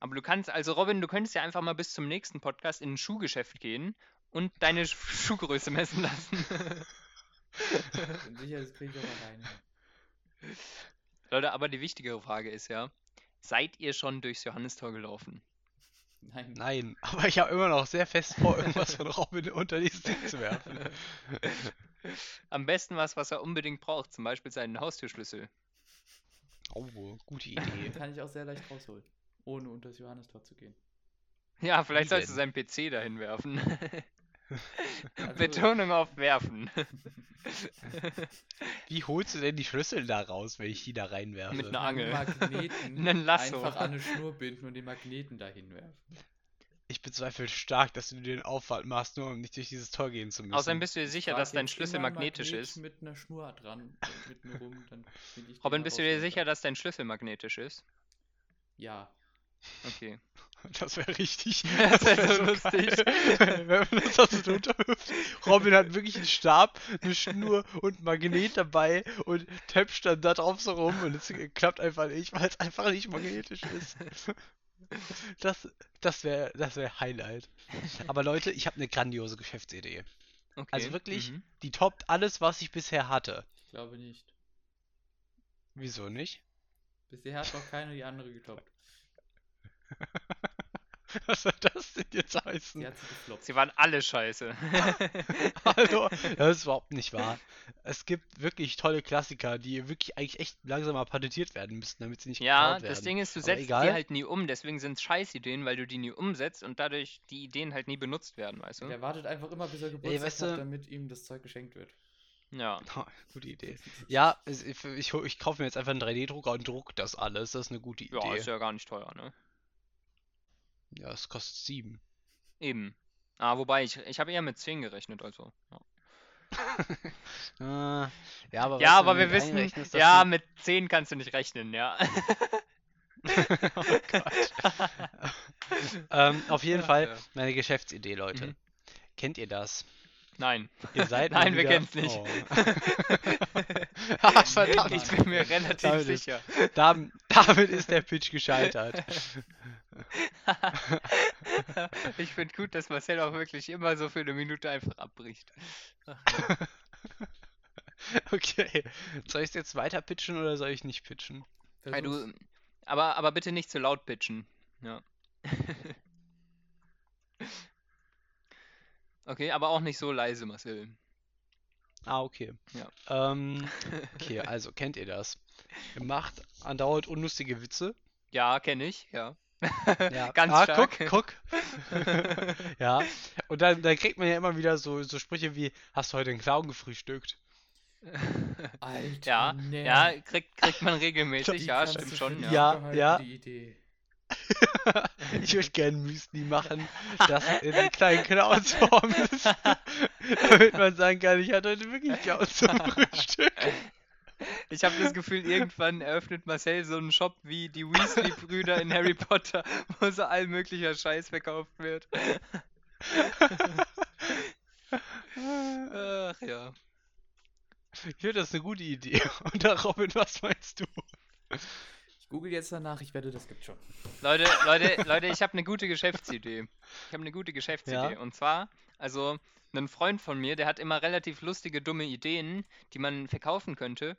Aber du kannst, also Robin, du könntest ja einfach mal bis zum nächsten Podcast in ein Schuhgeschäft gehen und deine Sch- Schuhgröße messen lassen. Bin *laughs* sicher, das kriege ich auch alleine. *laughs* Leute, aber die wichtigere Frage ist ja, seid ihr schon durchs Johannistor gelaufen? Nein. Nein, *laughs* aber ich habe immer noch sehr fest vor, irgendwas von Robin unter dieses Ding zu werfen. *laughs* Am besten was, was er unbedingt braucht, zum Beispiel seinen Haustürschlüssel. Oh, gute Den Idee. kann ich auch sehr leicht rausholen, ohne unter das Johannistor zu gehen. Ja, vielleicht Wie sollst du seinen PC dahin werfen. *laughs* Also- Betonung auf werfen. *laughs* Wie holst du denn die Schlüssel da raus, wenn ich die da reinwerfe? Mit einer Angel. Magneten *laughs* Einen Lasso. einfach an eine Schnur binden und den Magneten dahin werfen. Ich bezweifle stark, dass du dir den Aufwand machst, nur um nicht durch dieses Tor gehen zu müssen. Außerdem bist du dir sicher, dass dein Schlüssel magnetisch Magnet ist. Mit einer Schnur dran, mitten rum, dann *laughs* Robin, bist du dir sicher, dass dein Schlüssel magnetisch ist? Ja. Okay. *laughs* Das wäre richtig. *laughs* Das wär wär so lustig. geil, Wenn man das so drunter wirft. Robin hat wirklich einen Stab, eine Schnur und ein Magnet dabei und täpscht dann da drauf so rum und es klappt einfach nicht, weil es einfach nicht magnetisch ist. *laughs* Das, das wäre das wär Highlight. Aber Leute, ich habe eine grandiose Geschäftsidee. okay. Also wirklich, Mhm. die toppt alles, was ich bisher hatte. Ich glaube nicht. Wieso nicht? Bisher hat noch keiner die andere getoppt. *laughs* Was soll das denn jetzt heißen? Die hat sie gefloppt. Sie waren alle scheiße. Hallo, *laughs* das ist überhaupt nicht wahr. Es gibt wirklich tolle Klassiker, die wirklich eigentlich echt langsam mal patentiert werden müssten, damit sie nicht Ja, geklaut werden. das Ding ist, du Aber setzt egal. die halt nie um, deswegen sind es Scheißideen, weil du die nie umsetzt und dadurch die Ideen halt nie benutzt werden, weißt du? Der wartet einfach immer, bis er Geburtstag weißt hat, du- damit ihm das Zeug geschenkt wird. Ja. Ha, *laughs* gute Idee. Ja, ich, ich, ich kaufe mir jetzt einfach einen 3D-Drucker und druck das alles. Das ist eine gute Idee. Ja, ist ja gar nicht teuer, ne? Ja, es kostet sieben. Eben. Ah, wobei, ich, ich habe eher mit 10 gerechnet, also. Ja, *laughs* Ah, ja, aber, ja, aber wir wissen, ja, du- mit 10 kannst du nicht rechnen, ja. *laughs* *laughs* oh Gott. ähm, auf jeden Ach, Fall ja. meine Geschäftsidee, Leute. Mhm. Kennt ihr das? Nein. Ihr seid Nein, wir wieder- kennen's nicht. Oh. *laughs* ah, verdammt. Ich bin mir relativ Damit ist- sicher. Dam- damit ist der Pitch gescheitert. *laughs* ich finde gut, dass Marcel auch wirklich immer so für eine Minute einfach abbricht. *laughs* Okay. Soll ich es jetzt weiter pitchen oder soll ich nicht pitchen? Hey, du, aber, aber bitte nicht zu laut pitchen. Ja. Okay, aber auch nicht so leise, Marcel. Ah, okay. Ja. Ähm, *laughs* okay, also kennt ihr das? Ihr macht andauernd unlustige Witze. Ja, kenne ich, ja. Ja. *laughs* Ganz ah, stark. guck, guck. *laughs* ja. Und dann, dann kriegt man ja immer wieder so, so Sprüche wie, hast du heute einen Clown gefrühstückt? Alter, Ja, nee. ja, kriegt, kriegt man regelmäßig, ja, stimmt schon, ja. die Ja, ja. Ich würde gerne Müsli machen, das *laughs* in einer kleinen Clownsform ist. *laughs* Damit man sagen kann, ich hatte heute wirklich Clowns zum Frühstück. Ich habe das Gefühl, irgendwann eröffnet Marcel so einen Shop wie die Weasley-Brüder in Harry Potter, *laughs* wo so all möglicher Scheiß verkauft wird. Ach ja. Ich finde das eine gute Idee. Und da, Robin, was meinst du? Google jetzt danach, ich wette, das gibt schon. Leute, Leute, Leute, ich habe eine gute Geschäftsidee. Ich habe eine gute Geschäftsidee. Ja? Und zwar, also, ein Freund von mir, der hat immer relativ lustige, dumme Ideen, die man verkaufen könnte.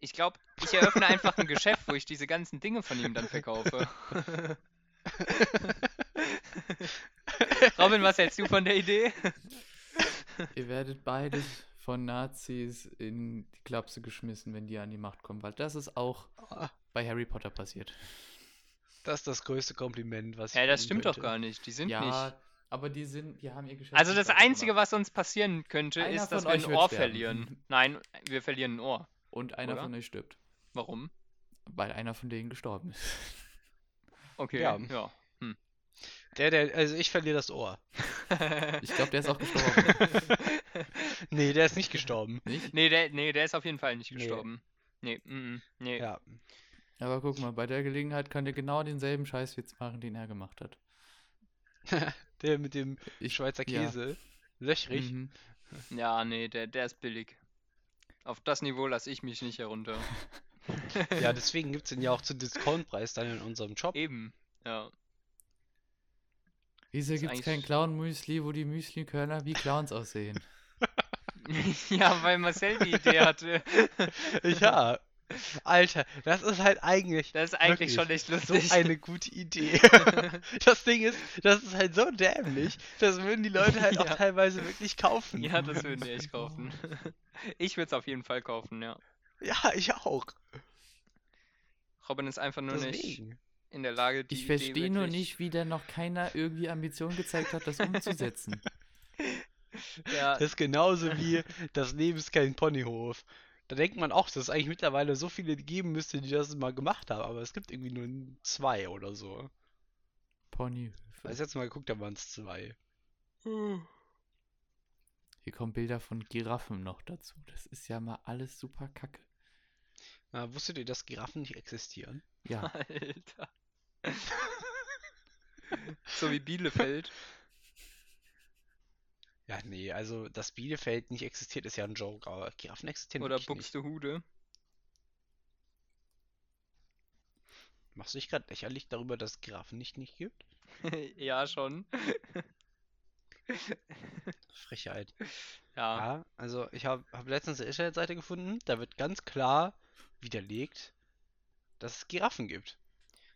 Ich glaube, ich eröffne einfach ein Geschäft, wo ich diese ganzen Dinge von ihm dann verkaufe. *laughs* Robin, was hältst du von der Idee? Ihr werdet beides von Nazis in die Klapse geschmissen, wenn die an die Macht kommen, weil das ist auch Ah, bei Harry Potter passiert. Das ist das größte Kompliment, was ich Ja, das stimmt doch könnte. gar nicht. Die sind ja, nicht. aber die sind, die haben ihr Geschäft. Also das Einzige, gemacht. was uns passieren könnte, Einer ist, dass wir euch ein Ohr sterben. verlieren. Nein, wir verlieren ein Ohr. Und einer oder? von euch stirbt, Warum? weil einer von denen gestorben ist. Okay, Ja. ja. Der, der, also ich verliere das Ohr. *laughs* Ich glaube, der ist auch *laughs* gestorben. Nee, der ist nicht gestorben. Nicht? Nee, der, nee, der ist auf jeden Fall nicht Nee. gestorben. Nee, mm, mm, nee. Ja. Aber guck mal, bei der Gelegenheit könnt ihr genau denselben Scheißwitz machen, den er gemacht hat. *laughs* Der mit dem Ich, Schweizer ja. Käse. Löchrig. Mhm. Ja, nee, der, der ist billig. Auf das Niveau lasse ich mich nicht herunter. Ja, deswegen gibt es den ja auch zu Discountpreis dann in unserem Shop. Eben, ja. Wieso gibt es kein Clown-Müsli, wo die Müsli-Körner wie Clowns aussehen? *laughs* *laughs* ja, weil Marcel die Idee hatte. *laughs* Ja. Alter, das ist halt eigentlich Das ist eigentlich schon echt so lustig. eine gute Idee. Das Ding ist, das ist halt so dämlich, das würden die Leute halt auch Ja. teilweise wirklich kaufen. ja, das würden wir echt kaufen. Ich würde es auf jeden Fall kaufen, ja. Ja, ich auch. Robin ist einfach nur nicht Deswegen. In der Lage, die Ich verstehe nur nicht, wie da noch keiner irgendwie Ambition gezeigt hat, das umzusetzen. *laughs* Ja, Das ist genauso wie *laughs* das Leben ist kein Ponyhof. Da denkt man auch, dass es eigentlich mittlerweile so viele geben müsste, die das mal gemacht haben, aber es gibt irgendwie nur zwei oder so. Ponyhöfe. Als jetzt mal geguckt, da waren es zwei. Hier kommen Bilder von Giraffen noch dazu. Das ist ja mal alles super kacke. Na, wusstet ihr, dass Giraffen nicht existieren? Ja, *laughs* Alter. *laughs* so wie Bielefeld. Ja, nee, also dass Bielefeld nicht existiert, ist ja ein Joke, aber Giraffen existieren Oder nicht. Buxtehude. Machst du dich gerade lächerlich darüber, dass es Giraffen nicht, nicht gibt? *laughs* ja, schon. *laughs* Frechheit. Ja. Ja, also ich habe hab letztens eine Internetseite gefunden, da wird ganz klar widerlegt, dass es Giraffen gibt.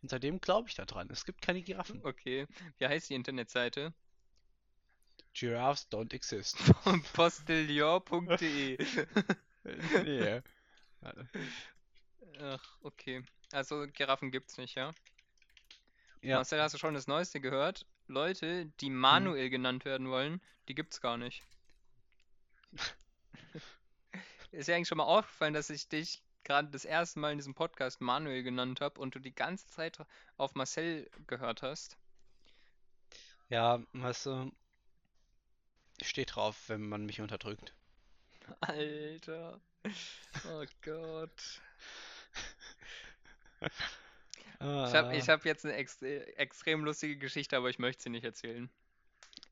Und seitdem glaube ich daran. Es gibt keine Giraffen. *laughs* Okay. Wie heißt die Internetseite? Giraffes don't exist. *laughs* Postillon.de. nee. *laughs* Ach, okay. Also Giraffen gibt's nicht, ja? Ja, Marcel, hast du schon das Neueste gehört? Leute, die Manuel genannt werden wollen, die gibt's gar nicht. Ist dir eigentlich schon mal aufgefallen, dass ich dich gerade das erste Mal in diesem Podcast Manuel genannt habe und du die ganze Zeit auf Marcel gehört hast? ja, weißt du, ich stehe drauf, wenn man mich unterdrückt. Alter. Oh Gott. *laughs* Ich habe ich Ah. hab jetzt eine ex extrem lustige Geschichte, aber ich möchte sie nicht erzählen.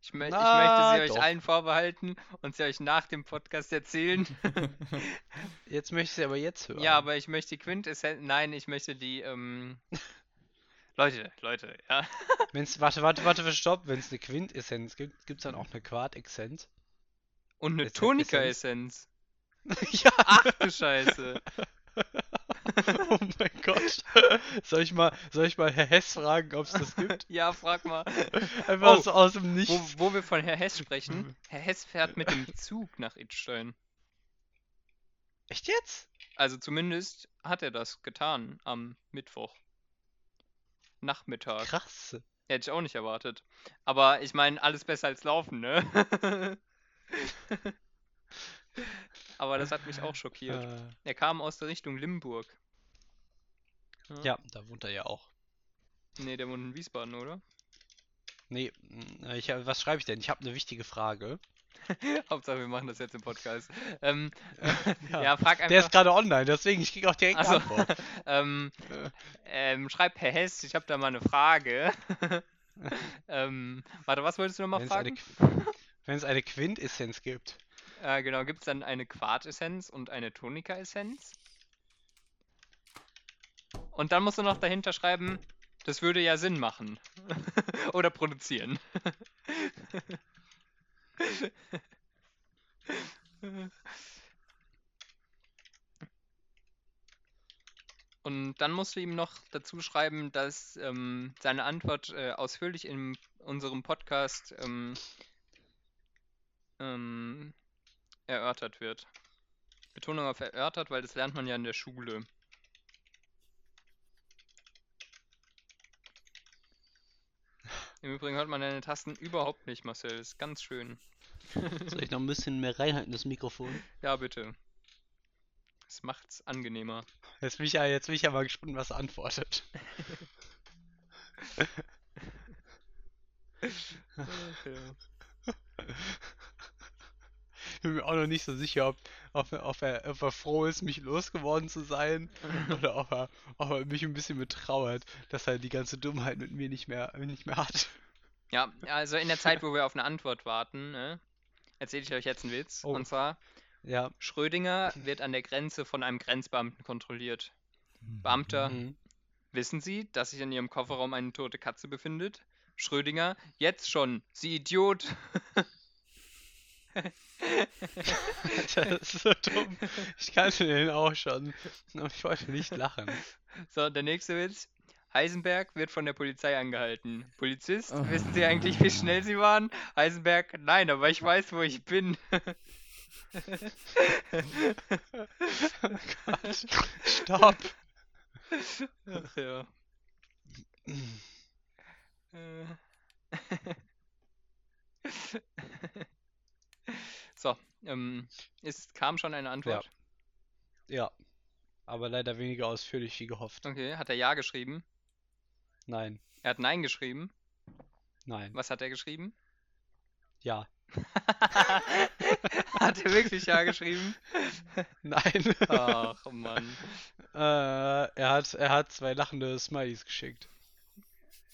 Ich, mö ich möchte Na, sie euch doch. allen vorbehalten und sie euch nach dem Podcast erzählen. *laughs* Jetzt möchte ich sie aber jetzt hören. Ja, aber ich möchte die Quintessenz. Nein, ich möchte die. Ähm... *laughs* Leute, Leute, ja. *laughs* Wenn's, warte, warte, warte, stopp. Wenn es eine Quintessenz gibt, gibt es dann auch eine Quartessenz? Und eine Essenz. Tonika-Essenz. ja. Ach du Scheiße. *laughs* Oh mein Gott. Soll ich mal, soll ich mal Herr Hess fragen, ob es das gibt? *laughs* Ja, frag mal. Einfach Oh, so aus dem Wo, Nichts. wo wir von Herr Hess sprechen. Herr Hess fährt mit dem Zug nach Idstein. Echt jetzt? Also zumindest hat er das getan am Mittwoch. Nachmittag. Krass. Hätte ich auch nicht erwartet. Aber ich meine, alles besser als laufen, ne? *laughs* Aber das hat mich auch schockiert. Äh, Er kam aus der Richtung Limburg. Ja, da wohnt er ja auch. Nee, der wohnt in Wiesbaden, oder? Nee, mh, ich, hab- was schreibe ich denn? Ich habe eine wichtige Frage. *laughs* Hauptsache, wir machen das jetzt im Podcast. Ähm, *laughs* Ja. ja, frag Der ist einfach. gerade online, deswegen ich kriege auch direkt Achso, Antwort. *laughs* ähm, Äh. ähm, schreib Herr Hess, ich habe da mal eine Frage. ähm, warte, was wolltest du nochmal fragen? Wenn es eine Quintessenz gibt. Äh, genau, gibt es dann eine Quartessenz und eine Tonika-Essenz? Und dann musst du noch dahinter schreiben, das würde ja Sinn machen. *laughs* Oder produzieren. Und dann musst du ihm noch dazu schreiben, dass ähm, seine Antwort äh, ausführlich in unserem Podcast ähm, ähm, erörtert wird. Betonung auf erörtert, weil das lernt man ja in der Schule. Im Übrigen hört man deine Tasten überhaupt nicht, Marcel. Ist ganz schön. *laughs* Soll ich noch ein bisschen mehr reinhalten, das Mikrofon? Ja, bitte. Das macht's angenehmer. Jetzt bin ich ja, jetzt bin ich ja mal gespannt, was er antwortet. *laughs* Ich *laughs* bin mir auch noch nicht so sicher, ob, ob, er, ob, er, ob er froh ist, mich losgeworden zu sein *laughs* oder ob er, ob er mich ein bisschen betrauert, dass er die ganze Dummheit mit mir nicht mehr, nicht mehr hat. Ja, also in der Zeit, wo wir *laughs* auf eine Antwort warten, ne, erzähle ich euch jetzt einen Witz. Oh. Und zwar, Ja. Schrödinger *laughs* wird an der Grenze von einem Grenzbeamten kontrolliert. Beamter, Mhm. wissen Sie, dass sich in Ihrem Kofferraum eine tote Katze befindet? Schrödinger, jetzt schon, Sie Idiot. *laughs* Das ist so dumm. Ich kannte den auch schon. Aber ich wollte nicht lachen. So, der nächste Witz. Heisenberg wird von der Polizei angehalten. Polizist, Oh. wissen Sie eigentlich, wie schnell Sie waren? Heisenberg, nein, aber ich weiß, wo ich bin. *laughs* Oh Gott. Stopp. Ach ja. *clears throat* Äh. *laughs* Ähm, es kam schon eine Antwort. Ja. Aber leider weniger ausführlich wie gehofft. Okay, hat er Ja geschrieben? Nein. Er hat Nein geschrieben. Nein. Was hat er geschrieben? Ja. *laughs* hat er wirklich Ja geschrieben? *laughs* Nein. Ach Mann. Äh, er hat, er hat zwei lachende Smileys geschickt.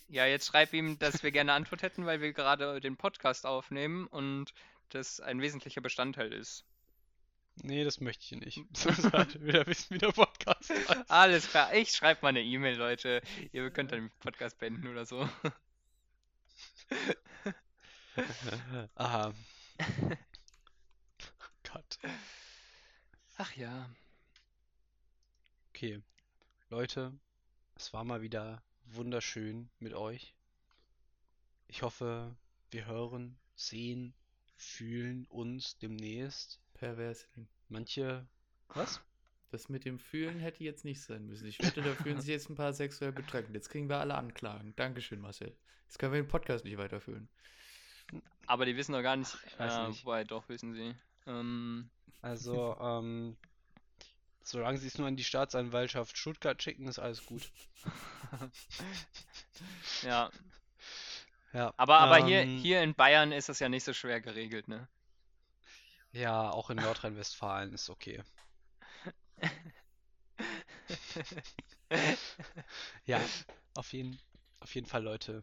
Ja, jetzt schreib ihm, dass wir gerne Antwort hätten, weil wir gerade den Podcast aufnehmen und das ein wesentlicher Bestandteil ist. Nee, das möchte ich nicht. *laughs* Sonst halt wieder wissen, wie der Podcast heißt. Alles klar, ich schreibe mal eine E-Mail, Leute. Ihr könnt dann den Podcast beenden oder so. *laughs* Aha. *laughs* Gott. Ach ja. Okay. Leute, es war mal wieder wunderschön mit euch. Ich hoffe, wir hören, sehen, fühlen uns demnächst. Perversling. Manche. Was? Das mit dem Fühlen hätte jetzt nicht sein müssen. Ich wette, da fühlen sich jetzt ein paar sexuell betrunken. Jetzt kriegen wir alle Anklagen. Dankeschön, Marcel. Jetzt können wir den Podcast nicht weiterführen. Aber die wissen doch gar nicht. Ich weiß äh, nicht. Wobei, doch, wissen sie. Ähm, Also, *laughs* ähm, solange sie es nur an die Staatsanwaltschaft Stuttgart schicken, ist alles gut. ja. Ja. Aber, aber hier, ähm, hier in Bayern ist das ja nicht so schwer geregelt, ne? Ja, auch in Nordrhein-Westfalen ist okay. Ja, auf jeden, auf jeden Fall, Leute.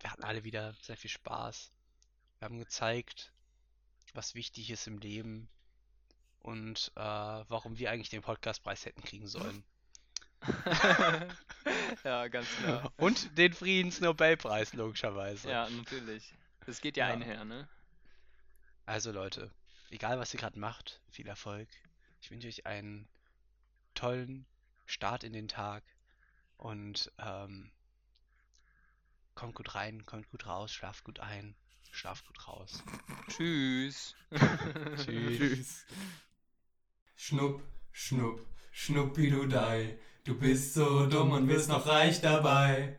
Wir hatten alle wieder sehr viel Spaß. Wir haben gezeigt, was wichtig ist im Leben und äh, warum wir eigentlich den Podcastpreis hätten kriegen sollen. *laughs* ja, ganz klar. Und den Friedensnobelpreis, logischerweise. Ja, natürlich. Das geht ja, Ja. einher, ne? Also Leute, egal was ihr gerade macht, viel Erfolg. Ich wünsche euch einen tollen Start in den Tag und ähm, kommt gut rein, kommt gut raus, schlaft gut ein, schlaft gut raus. Tschüss. *laughs* Tschüss. Tschüss. Schnupp, schnupp, schnuppidudei. Du bist so dumm und wirst noch reich dabei.